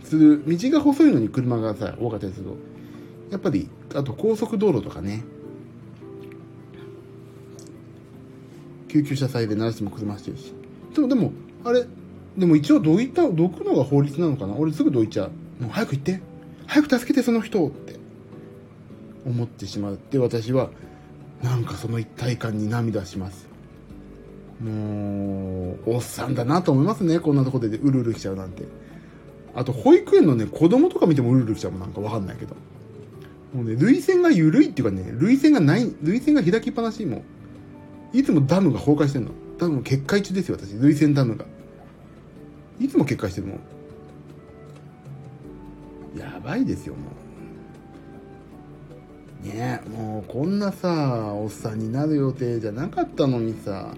する、道が細いのに車がさ、多かったりすると、やっぱり、あと高速道路とかね、救急車祭で鳴らしても車走るし。でも、でも、あれ、でも一応どういった、どくのが法律なのかな？俺すぐどいちゃう。もう早く行って。早く助けてその人って思ってしまって私はなんかその一体感に涙します。もう、おっさんだなと思いますね。こんなとこでうるうるしちゃうなんて。あと、保育園のね、子供とか見てもうるうるしちゃうもんなんかわかんないけど。もうね、涙腺が緩いっていうかね、涙腺がない、涙腺が開きっぱなしもいつもダムが崩壊してんの。ダム決壊中ですよ、私。涙腺ダムが。いつも決壊してるもん。やばいですよ、もう。ねえ、もうこんなさ、おっさんになる予定じゃなかったのにさ、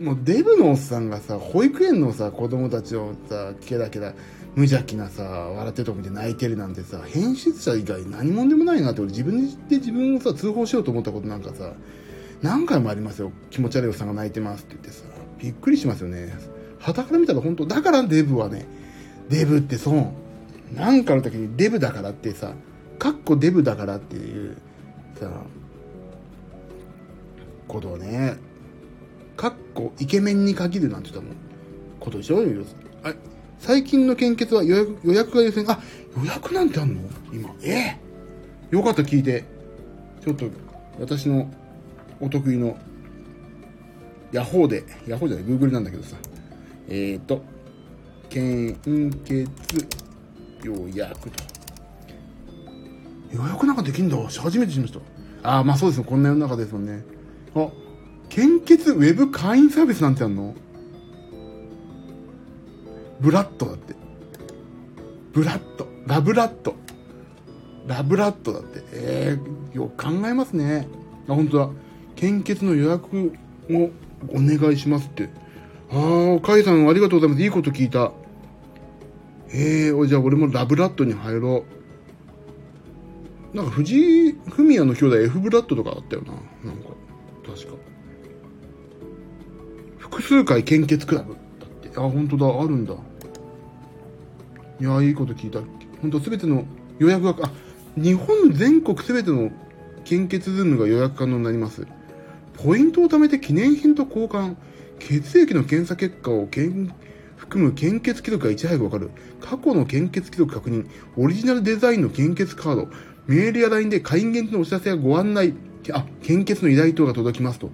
もうデブのおっさんがさ、保育園のさ、子供たちをさ、ケラケラ、無邪気なさ、笑ってるとこ見て泣いてるなんてさ、編集者以外何者でもないなって俺自分で自分をさ、通報しようと思ったことなんかさ、何回もありますよ。気持ち悪いおっさんが泣いてますって言ってさ、びっくりしますよね。旗から見たら本当、だからデブはね、デブって損。なんかの時にデブだからってさ、かっこデブだからっていう、さ、ことをね、かっこイケメンに限るなんて言ったもん、ことでしょあ最近の献血は予約予約が優先、あ、予約なんてあんの？今。えー、よかった聞いて。ちょっと、私のお得意のヤホーで、ヤホーじゃない、グーグルなんだけどさ、えっ、ー、と、献血予約と。予約なんかできんだ。初めて知りました。ああ、まあそうですよ。こんな世の中ですもんね。あ、献血ウェブ会員サービスなんてあんの？ブラッドだって。ブラッド。ラブラッド。ラブラッドだって。ええー、よく考えますね。あ、本当だ。献血の予約をお願いしますって。ああ、カイさんありがとうございます。いいこと聞いた。ええー、じゃあ俺もラブラッドに入ろう。なんか藤井フミヤの兄弟 F ブラッドとかあったよな。なんか、確か。複数回献血クラブだって。あ、本当だ、あるんだ。いや、いいこと聞いた。本当すべての予約が、あ、日本全国すべての献血ズームが予約可能になります。ポイントを貯めて記念品と交換、血液の検査結果を含む献血記録がいち早くわかる。過去の献血記録確認、オリジナルデザインの献血カード、メールや LINE で会員限定のお知らせやご案内、あ、献血の依頼等が届きますと。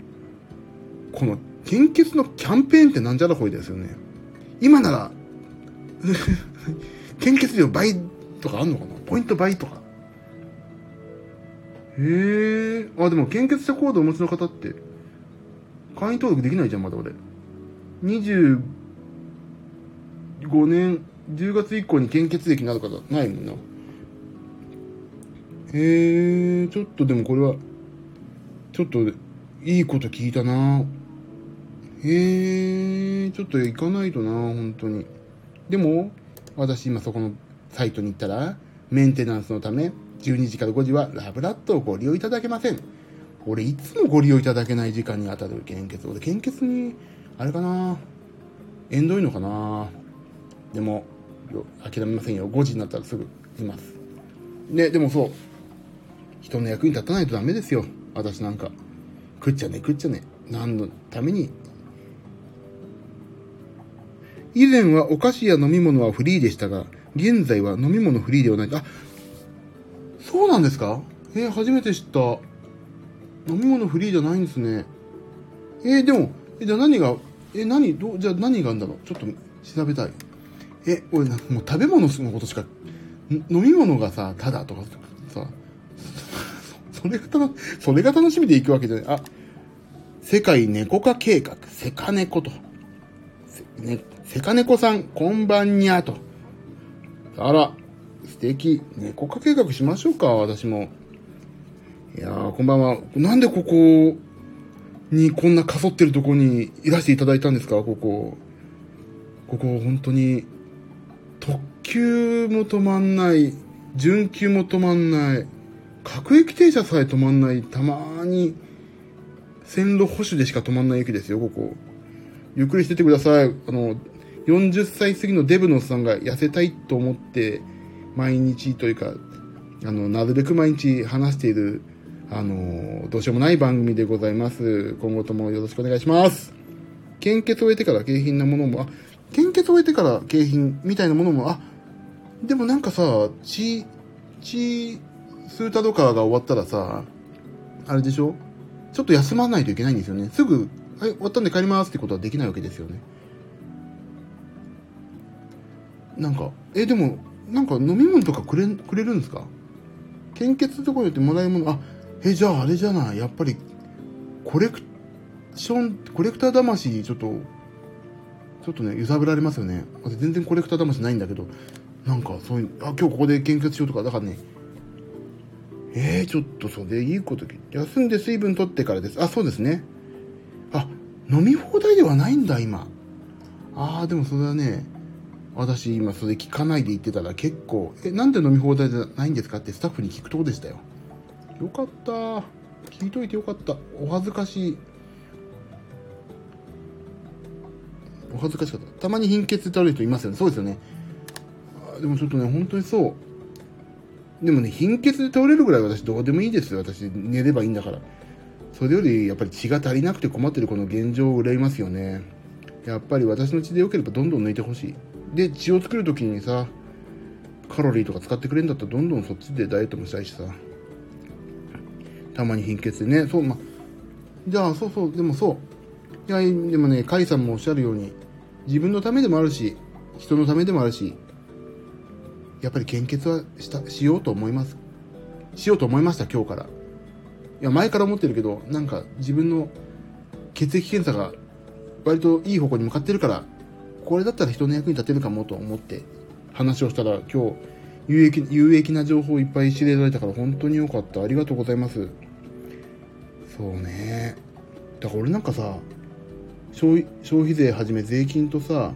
この献血のキャンペーンってなんじゃらほいですよね。今なら 献血量倍とかあんのかな？ポイント倍とか。へえあでも献血したコードをお持ちの方って会員登録できないじゃんまだ俺。25年10月以降に献血歴になる方ないもんな。へえちょっとでもこれはちょっといいこと聞いたな。へえちょっと行かないとな本当に。でも私今そこのサイトに行ったらメンテナンスのため12時から5時はラブラットをご利用いただけません。俺いつもご利用いただけない時間に当たる献血俺献血にあれかな縁遠いのかな。でも諦めませんよ。5時になったらすぐいます。ねでもそう。人の役に立たないとダメですよ。私なんか。食っちゃね食っちゃね。何のために。以前はお菓子や飲み物はフリーでしたが現在は飲み物フリーではない。あそうなんですか？えー、初めて知った。飲み物フリーじゃないんですね。えー、でもえじゃあ何がえ何どうじゃあ何があるんだろう？ちょっと調べたい。え俺なもう食べ物のことしか飲み物がさただとかさ それが楽それが楽しみで行くわけじゃない。あ世界猫化計画。セカネコとね、セカネコさんこんばんにゃと。あら。敵猫化計画しましょうか私も。いやーこんばんは。なんでここにこんなかそってるとこにいらしていただいたんですかここ。ここ本当に特急も止まんない準急も止まんない各駅停車さえ止まんないたまに線路保守でしか止まんない駅ですよここ。ゆっくりしててください。あの40歳過ぎのデブのおっさんが痩せたいと思って毎日というかあのなるべく毎日話しているあのどうしようもない番組でございます今後ともよろしくお願いします献血を終えてから景品なものもあ献血を終えてから景品みたいなものも、あ、でもなんかさ、血、血、スータドカーが終わったらさ、あれでしょ？ちょっと休まないといけないんですよね。すぐ、はい、終わったんで帰りますってことはできないわけですよね。なんか、え、でも、なんか飲み物とかくれ、くれるんですか？献血とかによってもらい物、あ、え、じゃああれじゃないやっぱり、コレクション、コレクター魂、ちょっと、ちょっとね、揺さぶられますよね。私全然コレクター魂ないんだけど、なんかそういう、あ、今日ここで献血しようとか、だからね、えー、ちょっとそれいいこと、休んで水分取ってからです。あ、そうですね。あ、飲み放題ではないんだ、今。ああ、でもそれはね、私今それ聞かないで言ってたら結構、え、なんで飲み放題じゃないんですか？ってスタッフに聞くとこでしたよ。よかった。聞いといてよかった。お恥ずかしい。お恥ずかしかった。たまに貧血で倒れる人いますよね。そうですよね。でもちょっとね、本当にそう。でもね、貧血で倒れるぐらい私どうでもいいですよ。私寝ればいいんだから。それよりやっぱり血が足りなくて困ってるこの現状を憂いますよね。やっぱり私の血で良ければどんどん抜いてほしい。で、血を作る時にさ、カロリーとか使ってくれるんだったらどんどんそっちでダイエットもしたいしさ。たまに貧血でね、そう、ま、じゃあそうそう、でもそう。いや、でもね、甲斐さんもおっしゃるように、自分のためでもあるし、人のためでもあるし、やっぱり献血はしたしようと思います。しようと思いました、今日から。いや、前から思ってるけど、なんか自分の血液検査が割といい方向に向かってるから、これだったら人の役に立てるかもと思って話をしたら、今日、有益有益な情報をいっぱい知れられたから本当に良かった。ありがとうございます。そうね。だから俺なんかさ、消費税はじめ税金とさ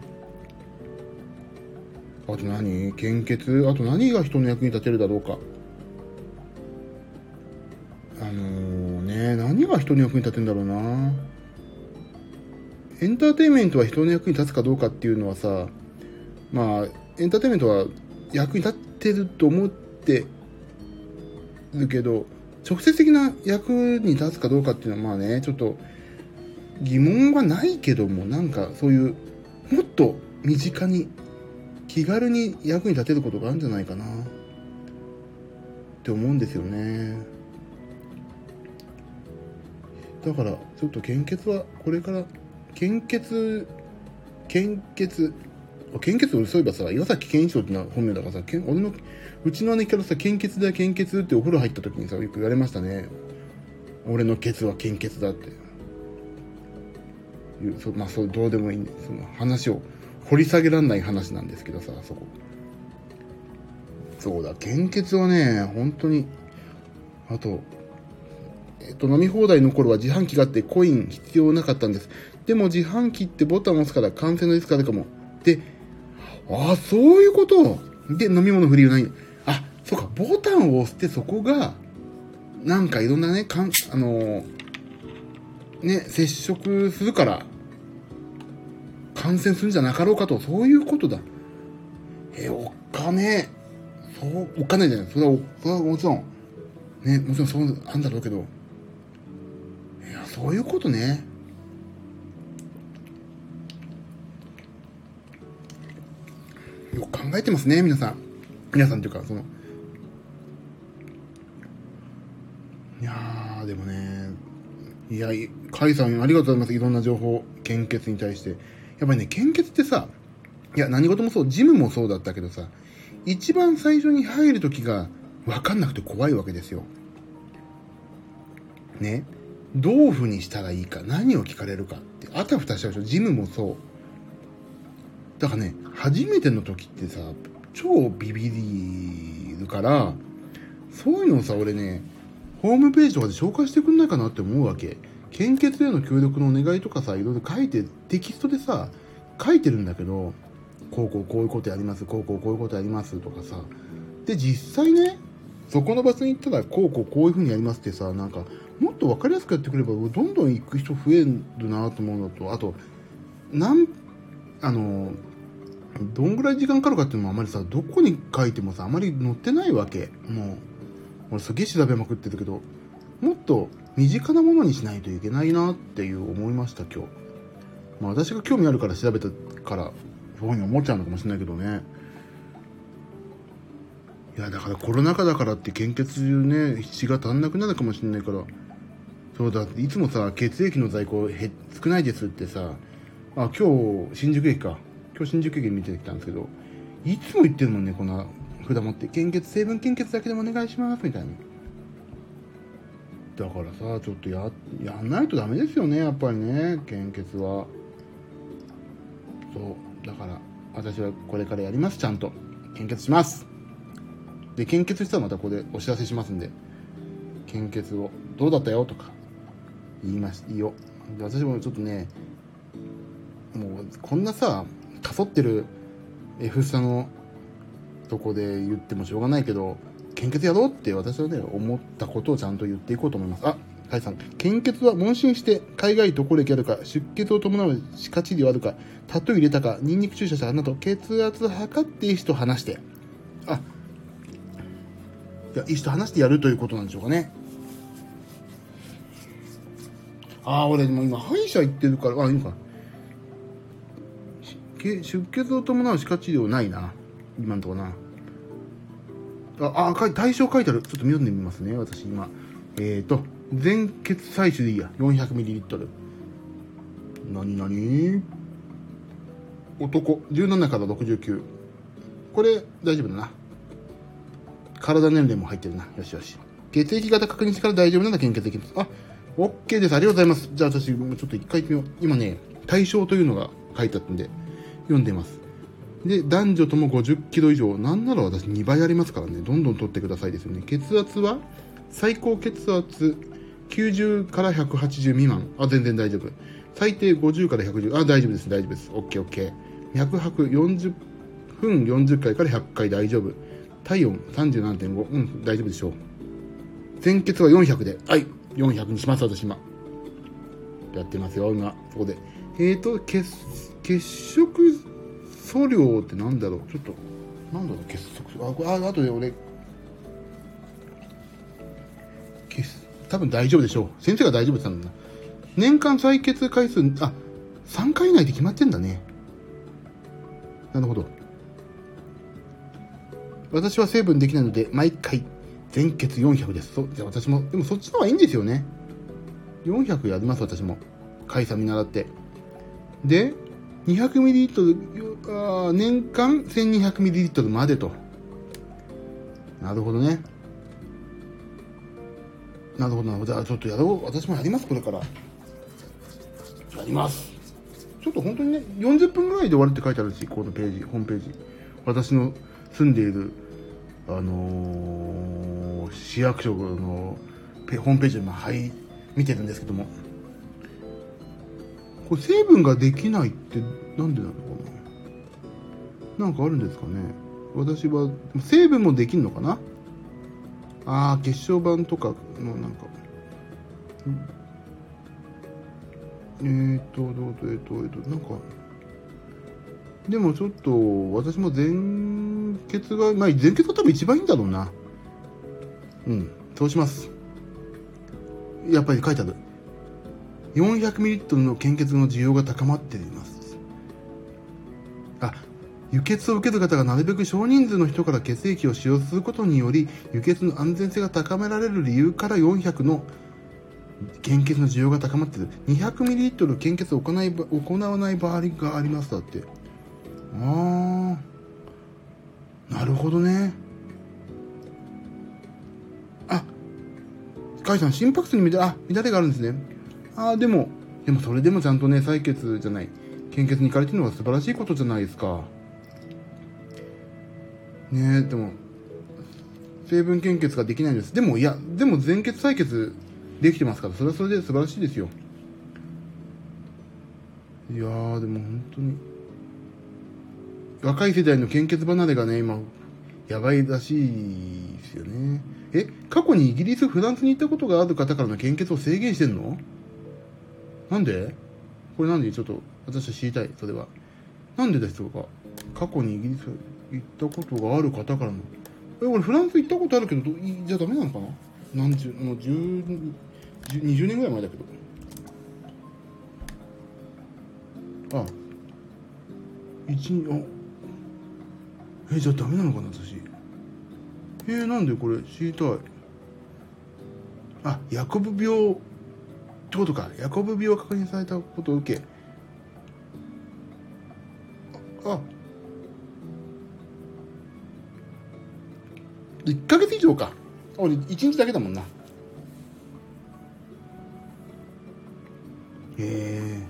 あと何？献血？あと何が人の役に立てるだろうかあのー、ね何が人の役に立てるんだろうなエンターテインメントは人の役に立つかどうかっていうのはさまあエンターテインメントは役に立ってると思ってるけど直接的な役に立つかどうかっていうのはまあねちょっと疑問はないけどもなんかそういうもっと身近に気軽に役に立てることがあるんじゃないかな。って思うんですよね。だからちょっと献血はこれから献血献血献血俺そういえばさ、岩崎健一郎って本名だからさ、けん俺の、うちの姉からさ、献血だ献血ってお風呂入った時にさ、よく言われましたね。俺のケツは献血だって。いうそまあ、そうどうでもいいんで、その話を掘り下げられない話なんですけどさ、そこ。そうだ、献血はね、本当に、あと、えっと、飲み放題の頃は自販機があってコイン必要なかったんです。でも自販機ってボタンを押すから感染のリスクあるかも。で、ああ、そういうこと？で、飲み物フリーない。あ、そうか、ボタンを押してそこが、なんかいろんなね、かん、あのー、ね、接触するから、感染するんじゃなかろうかと、そういうことだ。え、お金、そう、お金じゃない。それは、それはもちろん、ね、もちろんそうあんだろうけど、いや、そういうことね。よく考えてますね、皆さん。皆さんというか、その、いやー、でもね、いや、カイさんありがとうございます。いろんな情報、献血に対して。やっぱりね、献血ってさ、いや、何事もそう、ジムもそうだったけどさ、一番最初に入る時が分かんなくて怖いわけですよ。ね。どういうふうにしたらいいか、何を聞かれるかって、あたふたしちゃうでしょ。ジムもそう。だからね、初めての時ってさ、超ビビるから、そういうのをさ、俺ね、ホームページとかで紹介してくんないかなって思うわけ。献血への協力のお願いとかさ、いろいろ書いて、テキストでさ、書いてるんだけど、こうこうこういうことやります、こうこうこういうことやりますとかさ。で、実際ね、そこの場所に行ったら、こうこうこういうふうにやりますってさ、なんか、もっと分かりやすくやってくれば、どんどん行く人増えるなと思うのと、あと、なん、あの、どんぐらい時間かかるかっていうのもあまりさ、どこに書いてもさ、あまり載ってないわけ。もう、俺すげえ調べまくってるけど、もっと身近なものにしないといけないなっていう思いました、今日。まあ私が興味あるから調べたから、そういうふうに思っちゃうのかもしれないけどね。いや、だからコロナ禍だからって献血中ね、血が足んなくなるかもしれないから、そうだ、いつもさ、血液の在庫へ少ないですってさ、あ、今日、新宿駅か。今日新宿駅見てきたんですけど、いつも言ってるもんね、こんな札持って、献血、成分献血だけでもお願いします、みたいな。だからさ、ちょっとや、やんないとダメですよね、やっぱりね、献血は。そう、だから、私はこれからやります、ちゃんと。献血します。で、献血したらまたここでお知らせしますんで、献血を、どうだったよとか、言いまし、いいよ。で私もちょっとね、もう、こんなさ、かそってる F スタのとこで言ってもしょうがないけど、献血やろうって私はね、思ったことをちゃんと言っていこうと思います。あ、カイさん、献血は問診して海外渡航歴あるか、出血を伴う歯科治療あるか、タトゥー入れたか、ニンニク注射したなど、血圧測って医師と話して。あ、いや、医師と話してやるということなんでしょうかね。ああ、俺も今歯医者行ってるから、あ、いいのかな。出血を伴う歯科治療ないな。今んとこな。あ、あ、対象書いてある。ちょっと読んでみますね、私今。えっ、ー、と、全血採取でいいや。400ml。なになに男、17から69。これ、大丈夫だな。体年齢も入ってるな。よしよし。血液型確認してから大丈夫なら献血できます。あ、OK です。ありがとうございます。じゃあ私、ちょっと一回行ってみよう。今ね、対象というのが書いてあったんで、読んでます。で、男女とも50キロ以上、なんなら私2倍ありますからね、どんどん取ってくださいですよね。血圧は、最高血圧90から180未満。あ、全然大丈夫。最低50から110。あ、大丈夫です、大丈夫です。OK、OK。脈拍40分40回から100回大丈夫。体温37.5。うん、大丈夫でしょう。全血は400で。はい、400にします、私今。やってますよ、今。そこで。えーと、血、血色素量ってなんだろう？ちょっと、なんだろう？結束。あ、ああとで俺、多分大丈夫でしょう。先生が大丈夫って言ったんだな。年間採血回数、あ、3回以内で決まってんだね。なるほど。私は成分できないので、毎回、全血400です。そじゃあ私も、でもそっちの方がいいんですよね。400やります、私も。解散見習って。で、200ml 年間 1200ml までと。なるほどね。なるほどなるほど。ちょっとやろう。私もやりますこれから。やります。ちょっと本当にね40分ぐらいで終わるって書いてあるしこのページホームページ。私の住んでいるあのー、市役所のホームページで、まあ、はい、見てるんですけども。これ成分ができないってなんでなのかな？なんかあるんですかね？私は成分もできるのかな？ああ血小板とかのなんか、えーとどうとえっ、とえっ、となんか。でもちょっと私も全血がまあ全血が多分一番いいんだろうな。うんそうします。やっぱり書いてある。400ml の献血の需要が高まっています。あ輸血を受ける方がなるべく少人数の人から血液を使用することにより輸血の安全性が高められる理由から400の献血の需要が高まっている。200ml 献血を行い行わない場合がありますだって。ああなるほどね。あ甲斐さん心拍数に乱あ乱れがあるんですね。ああでもでもそれでもちゃんとね採血じゃない。献血に行かれてるのは素晴らしいことじゃないですか。ねえでも成分献血ができないんです。でもいやでも全血採血できてますからそれはそれで素晴らしいですよ。いやーでも本当に。若い世代の献血離れがね今やばいらしいですよね。え過去にイギリスフランスに行ったことがある方からの献血を制限してんの？なんで？これなんでちょっと私は知りたいそれは。なんでですか過去にイギリス行ったことがある方からの。え俺フランス行ったことあるけどじゃあダメなのかな？何十もう10 20年ぐらい前だけど。あ一あえじゃあダメなのかな私？えー、なんでこれ知りたい？あヤコブ病ってことか。ヤコブ病確認されたことを受け。あ。1ヶ月以上か。俺1日だけだもんな。へえ。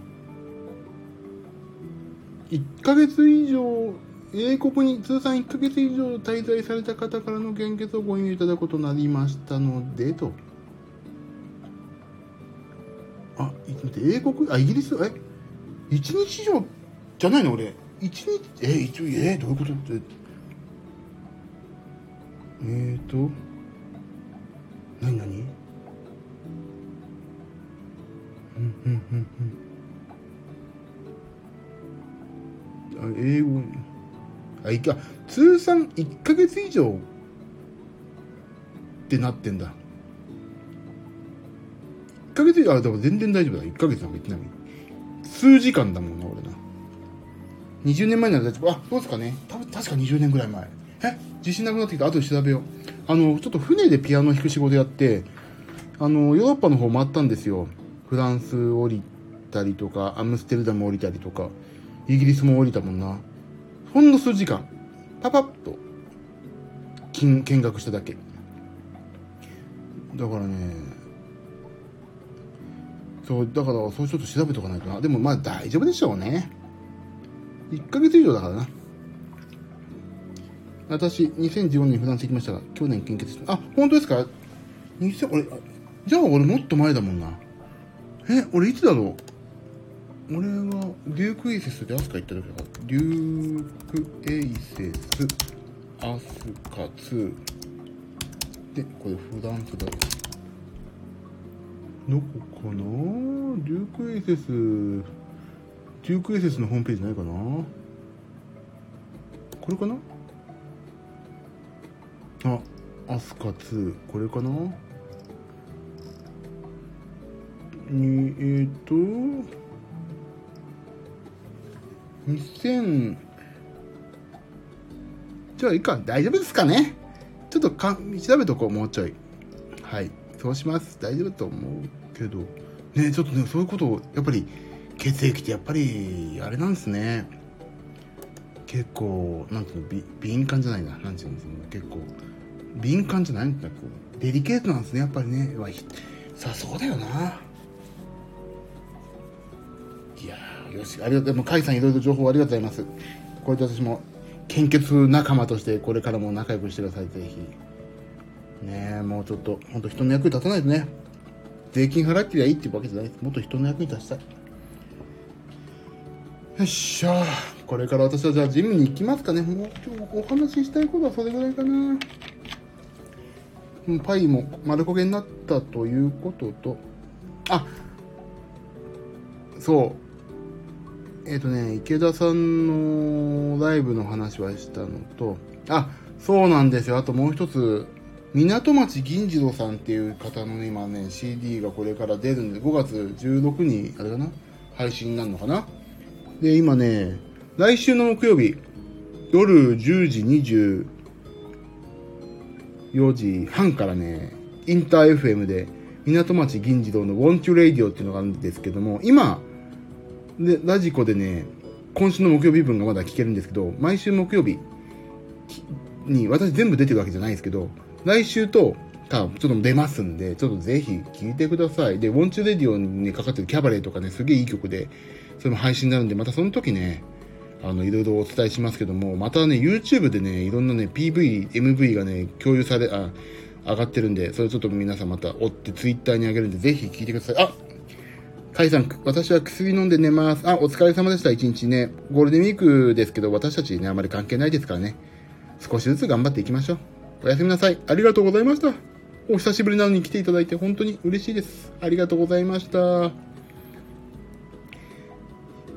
1ヶ月以上英国に通算1ヶ月以上滞在された方からの献血をご入いただくことになりましたのでと。あ英国あイギリス？え？1日以上じゃないの？俺。1日？え一応え、どういうこと？ってえーと何？何？うんうんうんうん。あ英語。あいか。通算1か月以上ってなってんだ。1か月以上あでも全然大丈夫だ。1か月なんか言ってない。数時間だもんな俺な。20年前なら大丈夫。あそうですかね。多分確か20年ぐらい前。え？自信なくなってきた。後で調べよう。あのちょっと船でピアノ弾く仕事やってあのヨーロッパの方回ったんですよ。フランス降りたりとかアムステルダム降りたりとかイギリスも降りたもんな。ほんの数時間。パパッと見学しただけ。だからねそうだからそうちょっと調べとかないとなでもまあ大丈夫でしょうね1ヶ月以上だからな私、2015年フランス行きましたが、去年献血して、あ、本当ですか ?2000、俺、じゃあ俺もっと前だもんな。え、俺いつだろう？俺は、デュークエイセスでアスカ行った時だから、デュークエイセス、アスカ2。で、これフランスだ。どこかなデュークエイセス、デュークエイセスのホームページないかな？これかな？あアスカ2これかな？にえっ、と2000じゃあいいか大丈夫ですかね？ちょっとか調べとこうもうちょい。はいそうします。大丈夫と思う。けど。ねちょっとねそういうことをやっぱり血液ってやっぱりあれなんですね。結構なんていうの敏感じゃないな。なんていうの結構敏感じゃないんだこうデリケートなんですねやっぱりね。さあそうだよな。いやよし。ありがとう。も甲斐さんいろいろ情報ありがとうございます。これで私も献血仲間としてこれからも仲良くしてください。ぜひ。ねえもうちょっと本当人の役に立たないとね。税金払ってりゃいいっていうわけじゃない。ですもっと人の役に立ちたい。よっしゃ。これから私はじゃあジムに行きますかね。もう今日お話ししたいことはそれぐらいかな。パイも丸焦げになったということと。あそう。えっ、ー、とね池田さんのライブの話はしたのと。あそうなんですよ。あともう一つ港町銀次郎さんっていう方の、今ね CD がこれから出るんで5月16日あれかな配信になるのかな。で今ね来週の木曜日夜10時24時半からねインター FM で港町銀次郎の Want You Radio っていうのがあるんですけども今でラジコでね今週の木曜日分がまだ聞けるんですけど毎週木曜日に私全部出てるわけじゃないですけど来週と、たちょっと出ますんで、ちょっとぜひ聴いてください。で、 Want You Radio に、かかってるキャバレーとかね、すげえいい曲で、それも配信になるんで、またその時ね、あの、いろいろお伝えしますけども、またね、YouTube でね、いろんなね、PV、MV がね、共有され、あ、上がってるんで、それちょっと皆さんまた追って Twitter に上げるんで、ぜひ聴いてください。あカイさん、私は薬飲んで寝ます。あ、お疲れ様でした、一日ね。ゴールデンウィークですけど、私たちね、あまり関係ないですからね。少しずつ頑張っていきましょう。おやすみなさい。ありがとうございました。お久しぶりなのに来ていただいて本当に嬉しいです。ありがとうございました。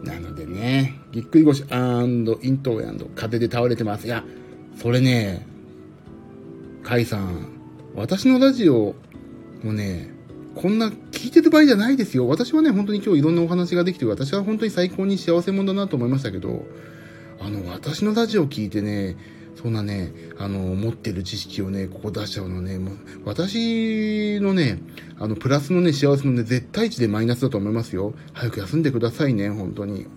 なのでね、ぎっくり腰イントウ風で倒れてます。いや、それね、カイさん、私のラジオもね、こんな聞いてる場合じゃないですよ。私はね、本当に今日いろんなお話ができて、私は本当に最高に幸せ者だなと思いましたけど、あの、私のラジオ聞いてね、そんなね、あの、持ってる知識をね、ここ出しちゃうのね、もう、私のね、あの、プラスのね、幸せのね、絶対値でマイナスだと思いますよ。早く休んでくださいね、本当に。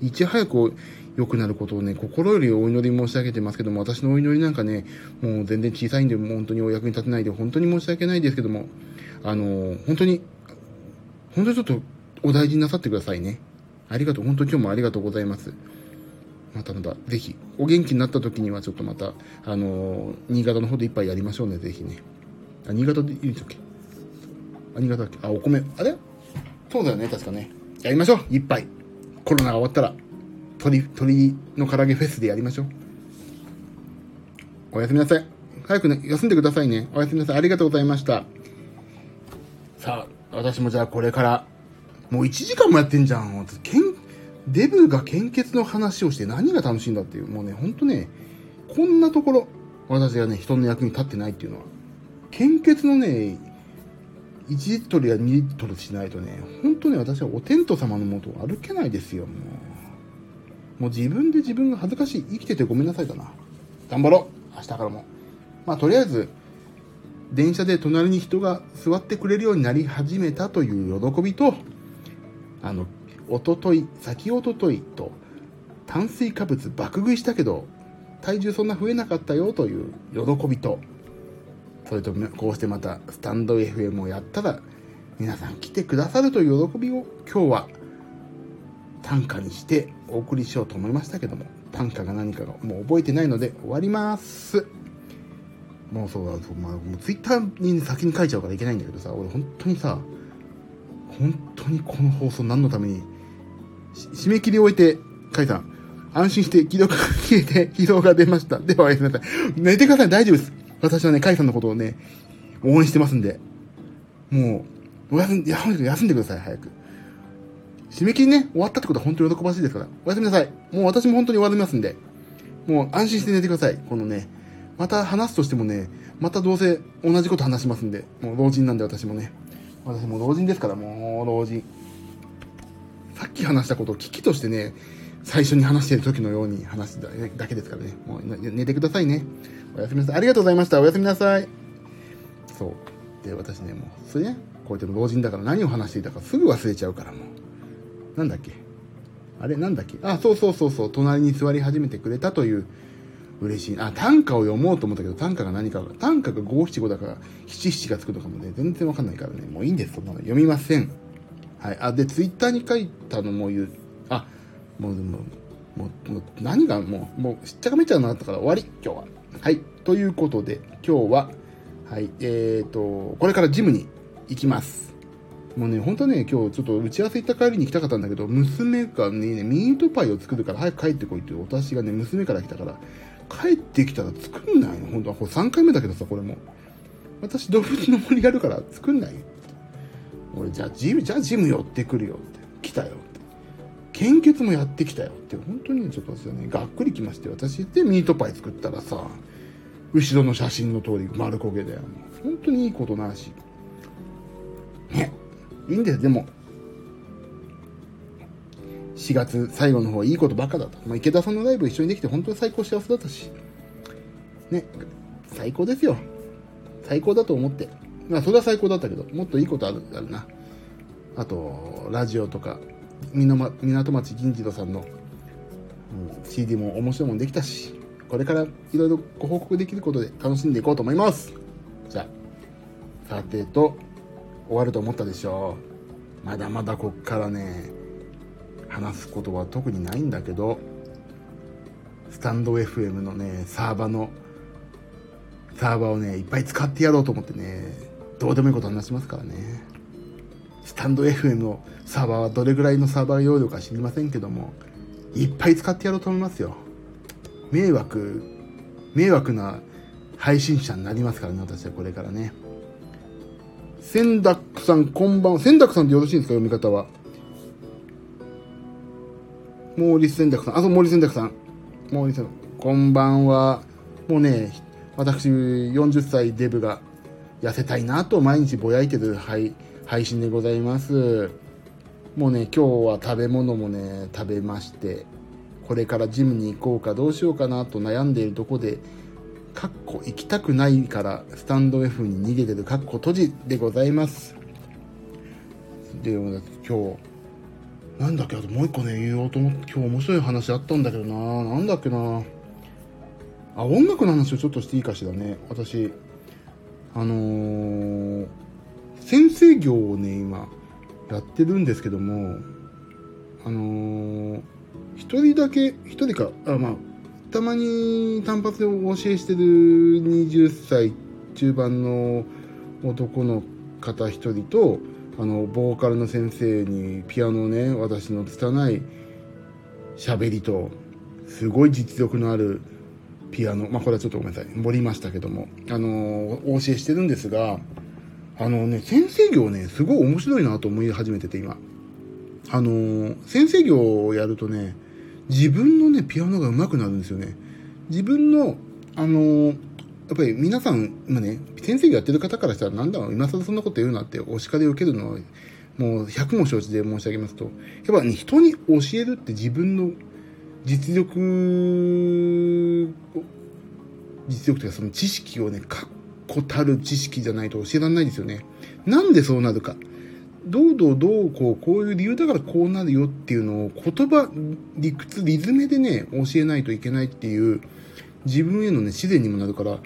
いち早く良くなることをね、心よりお祈り申し上げてますけども、私のお祈りなんかね、もう全然小さいんで、もう本当にお役に立てないで、本当に申し訳ないですけども、あの、本当に、本当にちょっとお大事になさってくださいね。ありがとう。本当に今日もありがとうございます。またまた、ぜひ、お元気になった時にはちょっとまた、あのー、新潟の方で一杯やりましょうね、ぜひね。あ、新潟でいいんだっけ？あ、新潟だっけ？あ、お米。あれ？そうだよね、確かね。やりましょう、一杯。コロナが終わったら、鳥、鳥の唐揚げフェスでやりましょう。おやすみなさい。早くね、休んでくださいね。おやすみなさい。ありがとうございました。さあ、私もじゃあこれから、もう1時間もやってんじゃ。んデブが献血の話をして何が楽しいんだっていう、もうね、ほんとね、こんなところ、私がね、人の役に立ってないっていうのは、献血のね、1リットルや2リットルしないとね、ほんとね、私はお天道様のもとを歩けないですよ、もう。もう自分で自分が恥ずかしい。生きててごめんなさいだな。頑張ろう明日からも。まあ、とりあえず、電車で隣に人が座ってくれるようになり始めたという喜びと、あの、おととい、先おとといと、炭水化物爆食いしたけど、体重そんな増えなかったよという喜びと、それとこうしてまたスタンド FM をやったら、皆さん来てくださるという喜びを今日は短歌にしてお送りしようと思いましたけども、短歌が何かがもう覚えてないので終わります。もうそうだ、まあ、もうツイッターに先に書いちゃうからいけないんだけどさ、俺本当にさ、本当にこの放送何のために締め切りを終えて、カイさん、安心して既読が消えて疲労が出ました。ではおやすみなさい。寝てください。大丈夫です。私はね、カイさんのことをね、応援してますんで。もう、おやすん、休んでください、早く。締め切りね、終わったってことは本当に喜ばしいですから。おやすみなさい。もう私も本当に終わりますんで。もう安心して寝てください。このね、また話すとしてもね、またどうせ同じこと話しますんで。もう老人なんで私もね。私も老人ですから、もう老人。き話したことを危機としてね、最初に話している時のように話すだけですからね。もう寝てくださいね。おやすみなさい。ありがとうございました。おやすみなさい。そう。で、私ね、もう、それね、こうやって老人だから何を話していたかすぐ忘れちゃうからもう。なんだっけ？あれ？なんだっけ？あ、そうそうそうそう、隣に座り始めてくれたという嬉しい。あ、短歌を読もうと思ったけど、短歌が何か、短歌が五七五だから、七七がつくのかもね、全然わかんないからね、もういいんです、そんなの読みません。はい。あ、で、ツイッターに書いたのも言う、あ、もう、もう、もう、もう何がもう、もう、しっちゃかめっちゃうなったから終わり、今日は。はい。ということで、今日は、はい、えーと、これからジムに行きます。もうね、本当はね、今日ちょっと打ち合わせ行った帰りに行きたかったんだけど、娘がね、ミートパイを作るから早く帰ってこいっていうお達しがね、娘から来たから、帰ってきたら作んないの本当はこれ3回目だけどさ、これも。私動物の森やるから作んない俺、じゃあジム、じゃあジム寄ってくるよって。来たよって。献血もやってきたよって。本当に、ちょっと私はね、がっくりきまして、私でミートパイ作ったらさ、後ろの写真の通り丸焦げだよ。本当にいいことないし。ね。いいんです、でも。4月最後の方いいことばっかだと。まあ、池田さんのライブ一緒にできて本当に最高幸せだったし。ね。最高ですよ。最高だと思って。まあ、それは最高だったけど、もっといいことある、あるな。あと、ラジオとか、港町銀次郎さんの、うん、CD も面白いもんできたし、これからいろいろご報告できることで楽しんでいこうと思います。じゃあ、さてと、終わると思ったでしょう。まだまだこっからね、話すことは特にないんだけど、スタンド FM のね、サーバーの、サーバーをね、いっぱい使ってやろうと思ってね、どうでもいいこと話しますからね。スタンド FM のサーバーはどれぐらいのサーバー容量か知りませんけども、いっぱい使ってやろうと思いますよ。迷惑、迷惑な配信者になりますからね、私はこれからね。センダックさん、こんばんは。センダックさんでよろしいんですか読み方は？モーリス・センダックさん。あ、そう、モーリス・センダックさん。モーリス・センダク。こんばんは。もうね、私、40歳デブが痩せたいなと毎日ぼやいてる配配信でございます。もうね、今日は食べ物もね、食べまして、これからジムに行こうかどうしようかなと悩んでいるとこで、かっこ行きたくないからスタンド F に逃げてるかっこ閉じでございます。で、今日、なんだっけ、あともう一個ね、言おうと思って、今日面白い話あったんだけどななんだっけなあ、音楽の話をちょっとしていいかしらね。私、あのー、先生業をね、今、やってるんですけども、あのー、一人だけ、一人か、あ、まあ、たまに単発でお教えしてる20歳中盤の男の方一人と、あの、ボーカルの先生にピアノをね、私の拙い喋りと、すごい実力のあるピアノ、まあこれはちょっとごめんなさい、盛りましたけども、あの、お教えしてるんですが、あのね、先生業ね、すごい面白いなと思い始めてて今。あの、先生業をやるとね、自分のね、ピアノが上手くなるんですよね。自分の、あの、やっぱり皆さん、今ね、先生がやってる方からしたら、なんだろう、今更そんなこと言うなってお叱りを受けるのは、もう100も承知で申し上げますと、やっぱね、人に教えるって自分の実力、実力というかその知識をね、確固たる知識じゃないと教えられないですよね。なんでそうなるか。どうどうどうこう、こういう理由だからこうなるよっていうのを言葉、理屈、リズムでね、教えないといけないっていう自分へのね、自然にもなるから、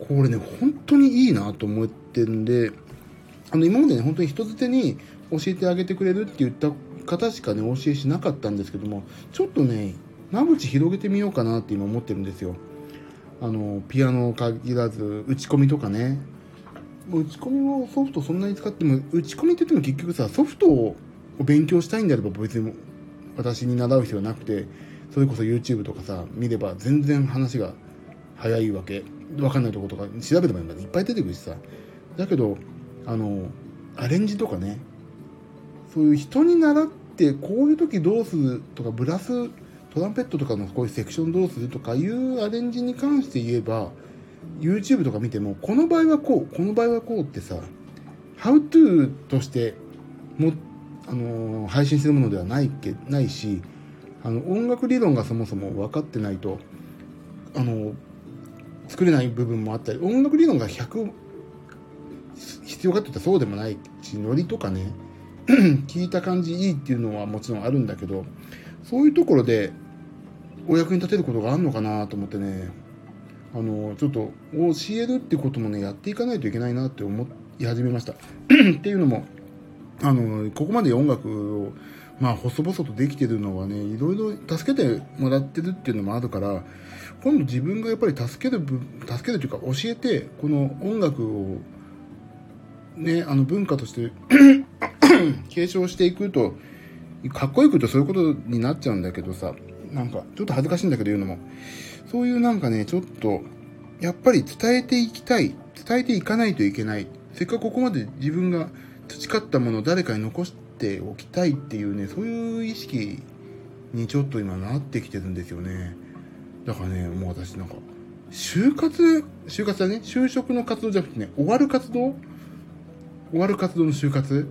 これね、本当にいいなと思ってるんで、あの、今までね、本当に人づてに教えてあげてくれるって言った方しかね、教えしなかったんですけども、ちょっとね、間口広げてみようかなって今思ってるんですよ。あの、ピアノを限らず、打ち込みとかね、打ち込みもソフトそんなに使っても、打ち込みって言っても結局さ、ソフトを勉強したいんであれば別に私に習う必要はなくて、それこそ YouTube とかさ、見れば全然話が早いわけ。わかんないとことか調べればいっぱい出てくるしさ。だけど、あの、アレンジとかね、そういう人に習って、こういう時どうするとか、ブラス、トランペットとかのこういうセクションどうするとかいうアレンジに関して言えば、YouTube とか見ても、この場合はこう、この場合はこうってさ、How to としても、あの、配信するものではないけ、ないし、あの、音楽理論がそもそも分かってないと、あの、作れない部分もあったり、音楽理論が100必要かって言ったらそうでもないし、ノリとかね、聞いた感じいいっていうのはもちろんあるんだけどそういうところでお役に立てることがあるのかなと思ってね。あのちょっと教えるってこともねやっていかないといけないなって思い始めました。っていうのもあのここまで音楽をまあ細々とできてるのはねいろいろ助けてもらってるっていうのもあるから今度自分がやっぱり助ける助けるというか教えてこの音楽をねあの文化として 継承していくとかっこよく言うとそういうことになっちゃうんだけどさなんかちょっと恥ずかしいんだけど言うのも。そういうなんかねちょっとやっぱり伝えていきたい伝えていかないといけない。せっかくここまで自分が培ったものを誰かに残しておきたいっていうねそういう意識にちょっと今なってきてるんですよね。だからねもう私なんか就活就活だね。就職の活動じゃなくてね終わる活動？終わる活動の就活？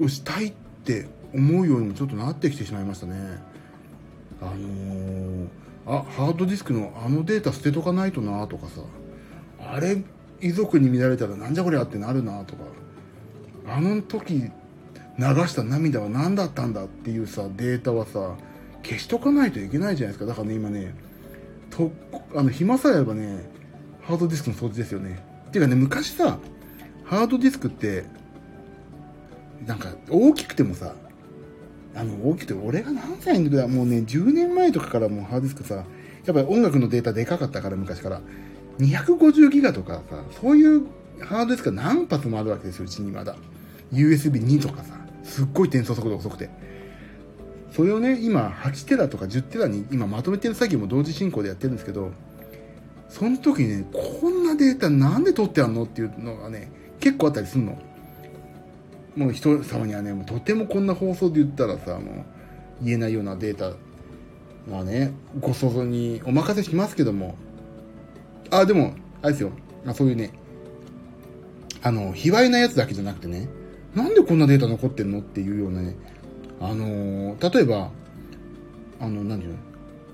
をしたいってって思うようにもちょっとなってきてしまいましたね。あのー、あハードディスクのあのデータ捨てとかないとなとかさあれ遺族に見られたらなんじゃこりゃってなるなとかあの時流した涙は何だったんだっていうさデータはさ消しとかないといけないじゃないですか。だからね今ねとあの暇さえあればねハードディスクの掃除ですよね。っていうかね昔さハードディスクってなんか大きくてもさあの大きくて俺が何歳の時だもうね10年前とかからもうハードディスクさやっぱり音楽のデータでかかったから昔から。250ギガとかさそういうハードディスクが何発もあるわけですようちにまだ。USB2 とかさ。すっごい転送速度遅くて。それをね今8テラとか10テラに今まとめてる作業も同時進行でやってるんですけどその時にねこんなデータなんで取ってあんのっていうのがね結構あったりするの。もう人様にはねもうとてもこんな放送で言ったらさもう言えないようなデータまあねご想像にお任せしますけども。あでもあれですよ、あ、そういうねあの卑猥なやつだけじゃなくてねなんでこんなデータ残ってんのっていうようなねあのー、例えばあの何て言う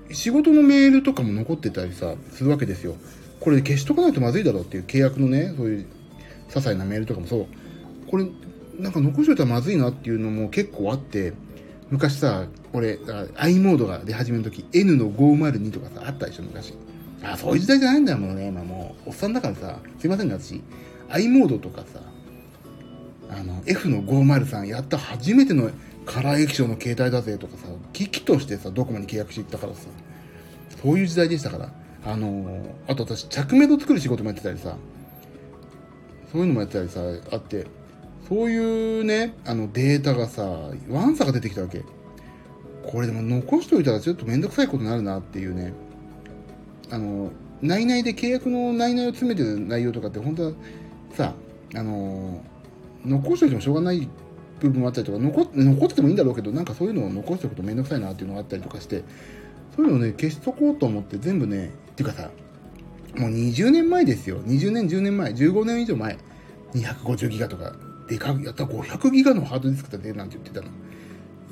の仕事のメールとかも残ってたりさするわけですよ。これ消しとかないとまずいだろうっていう契約のねそういう些細なメールとかもそう。これなんか残しといたらまずいなっていうのも結構あって、昔さ、俺、i モードが出始めの時、N の502とかさ、あったでしょ、昔。あ、そういう時代じゃないんだもんね、今もう。おっさんだからさ、すいませんね、私。i モードとかさ、あの、F の503やった初めてのカラー液晶の携帯だぜとかさ、機器としてさ、ドコモに契約していったからさ、そういう時代でしたから。あのあと私、着メロ作る仕事もやってたりさ、そういうのもやってたりさ、あって、そういうね、あのデータがさ、ワンサが出てきたわけ。これでも残しておいたらちょっとめんどくさいことになるなっていうね。あの、内々で契約の内々を詰めてる内容とかって本当はさ、あの、残しておいてもしょうがない部分もあったりとか、残残っててもいいんだろうけど、なんかそういうのを残しておくとめんどくさいなっていうのがあったりとかして、そういうのをね、消しとこうと思って全部ね、っていうかさ、もう20年前ですよ。20年、10年前、15年以上前。250ギガとかでかやったら500ギガのハードディスクだねなんて言ってたの。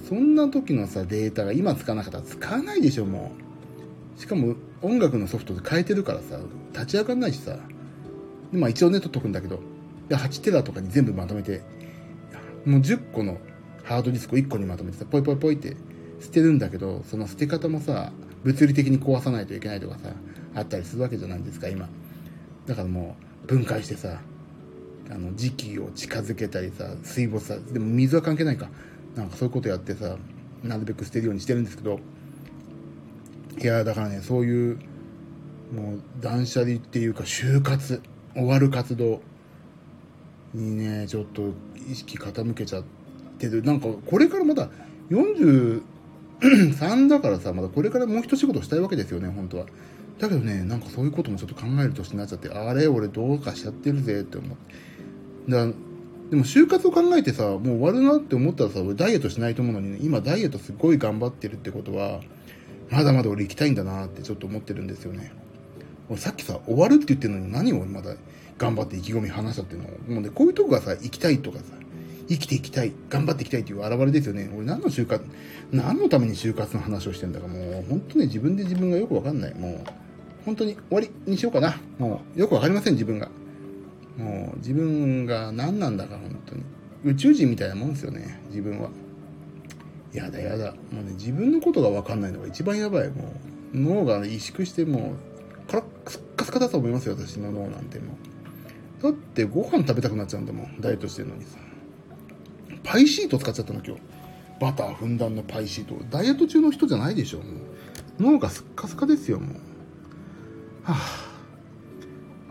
そんな時のさ、データが今使わなかったら使わないでしょ、もう。しかも音楽のソフトで変えてるからさ、立ち上がんないしさ。でまあ一応ね、取っとくんだけど、で8テラとかに全部まとめて、もう10個のハードディスクを1個にまとめてさ、ポイポイポイって捨てるんだけど、その捨て方もさ、物理的に壊さないといけないとかさ、あったりするわけじゃないですか、今。だからもう、分解してさ、あの時期を近づけたりさ水没さでも水は関係ないか。なんかそういうことやってさなるべく捨てるようにしてるんですけどいやだからねそういうもう断捨離っていうか就活終わる活動にねちょっと意識傾けちゃってる。なんかこれからまだ43だからさまだこれからもう一仕事したいわけですよね本当は。だけどねなんかそういうこともちょっと考える年になっちゃってあれ俺どうかしちゃってるぜって思って。だでも就活を考えてさ、もう終わるなって思ったらさ、俺ダイエットしないと思うのにね、今ダイエットすごい頑張ってるってことは、まだまだ俺行きたいんだなってちょっと思ってるんですよね。俺さっきさ、終わるって言ってるのに何をまだ頑張って意気込み話したっていうの？もうね、こういうとこがさ、行きたいとかさ、生きていきたい、頑張っていきたいっていう表れですよね。俺何の就活、何のために就活の話をしてんだかもう、本当ね、自分で自分がよくわかんない。もう、本当に終わりにしようかな。もう、よくわかりません、自分が。もう自分が何なんだか本当に。宇宙人みたいなもんですよね自分は。やだやだ。もうね自分のことが分かんないのが一番やばい。もう脳が萎縮してもうカラッカスカだと思いますよ私の脳なんてもう。だってご飯食べたくなっちゃうんだもんダイエットしてるのにさ。パイシート使っちゃったの今日。バターふんだんのパイシート。ダイエット中の人じゃないでしょもう。脳がスッカスカですよもう。はあ。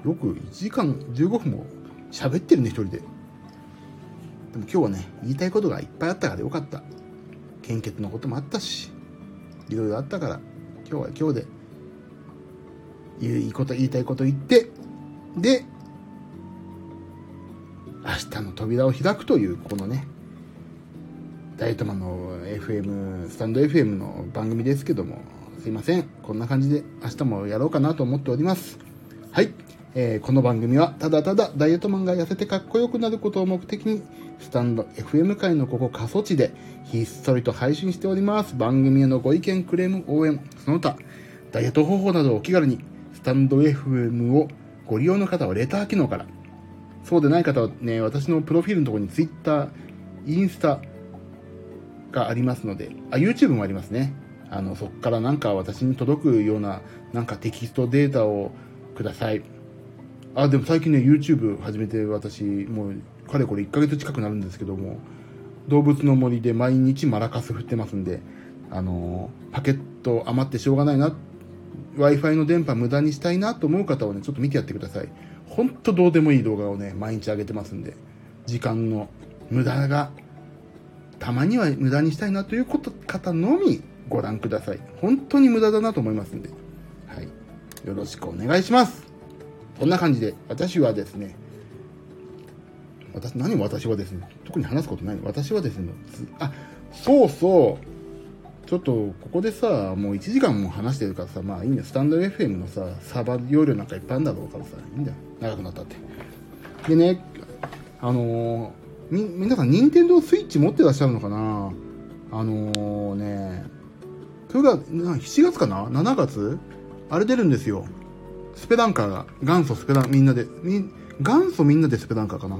よく1時間15分も喋ってるね一人で。でも今日はね言いたいことがいっぱいあったからよかった。献血のこともあったしいろいろあったから今日は今日でいいこと言いたいこと言ってで明日の扉を開くというこのねダイトマの FM スタンド FM の番組ですけどもすいません。こんな感じで明日もやろうかなと思っております。はい。えー、この番組はただただダイエットマンが痩せてかっこよくなることを目的にスタンド FM 界のここ過疎地でひっそりと配信しております番組へのご意見クレーム応援その他ダイエット方法などをお気軽にスタンド FM をご利用の方はレター機能から。そうでない方はね私のプロフィールのところに Twitter インスタがありますのであ YouTube もありますね。あのそこからなんか私に届くようななんかテキストデータをください。あ、でも最近ね、YouTube 始めて私、もう、かれこれ1ヶ月近くなるんですけども、動物の森で毎日マラカス振ってますんで、あのー、パケット余ってしょうがないな、Wi-Fi の電波無駄にしたいなと思う方はね、ちょっと見てやってください。ほんとどうでもいい動画をね、毎日上げてますんで、時間の無駄が、たまには無駄にしたいなということ方のみご覧ください。本当に無駄だなと思いますんで、はい。よろしくお願いします。こんな感じで、私はですね、私、何も私はですね、特に話すことない私はですね、あ、そうそう、ちょっと、ここでさ、もう1時間も話してるからさ、まあいいんだよ。スタンド FM のさ、サーバー容量なんかいっぱいあるんだろうからさ、いいんだよ。長くなったって。でね、あのー、み、皆さん、任天堂スイッチ持ってらっしゃるのかな？あのー、ね、それが、7月かな ?7 月？あれ出るんですよ。スペダンカーが、元祖スペダン、みんなで、み、元祖みんなでスペダンカーかな。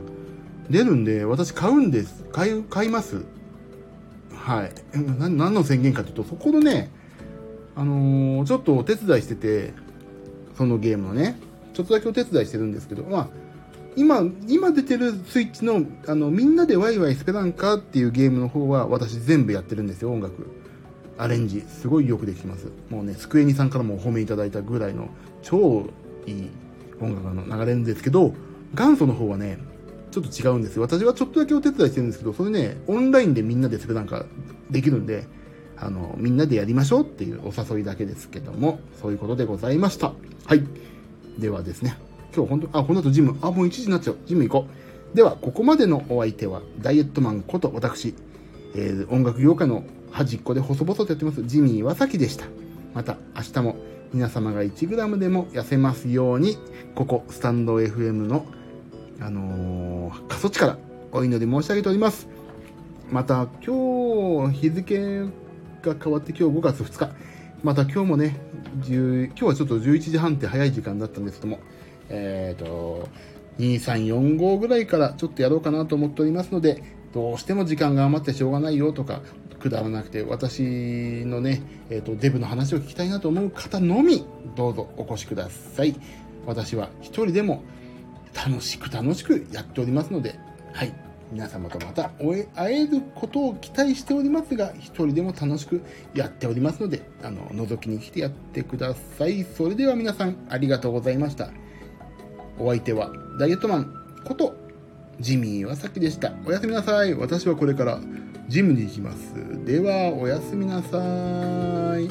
出るんで、私買うんです。買い、買います。はい。何の宣言かというと、そこのね、あのー、ちょっとお手伝いしてて、そのゲームのね、ちょっとだけお手伝いしてるんですけど、まあ、今、今出てるスイッチの、あの、みんなでワイワイスペダンカーっていうゲームの方は私全部やってるんですよ、音楽。アレンジすごいよくできてます。もうねスクエニさんからもお褒めいただいたぐらいの超いい音楽が流れるんですけど元祖の方はねちょっと違うんですよ。私はちょっとだけお手伝いしてるんですけどそれねオンラインでみんなでそれなんかできるんであのみんなでやりましょうっていうお誘いだけですけどもそういうことでございました。はい。ではですね今日本当あこの後ジム。あもう1時になっちゃう。ジム行こう。ではここまでのお相手はダイエットマンこと私、えー、音楽業界の端っこで細々とやってますジミー岩崎でした。また明日も皆様が 1g でも痩せますように、ここスタンド FM の、あのー、過疎地からお祈り申し上げております。また今日日付が変わって今日5月2日。また今日もね、今日はちょっと11時半って早い時間だったんですけども、えっ、ー、と、2345ぐらいからちょっとやろうかなと思っておりますので、どうしても時間が余ってしょうがないよとか、くだらなくて、私のね、えっ、ー、と、デブの話を聞きたいなと思う方のみ、どうぞお越しください。私は一人でも楽しく楽しくやっておりますので、はい。皆様とまた会えることを期待しておりますが、一人でも楽しくやっておりますので、あの、覗きに来てやってください。それでは皆さん、ありがとうございました。お相手は、ダイエットマンこと、ジミー岩崎でした。おやすみなさい。私はこれから、ジムに行きます。では、おやすみなさい。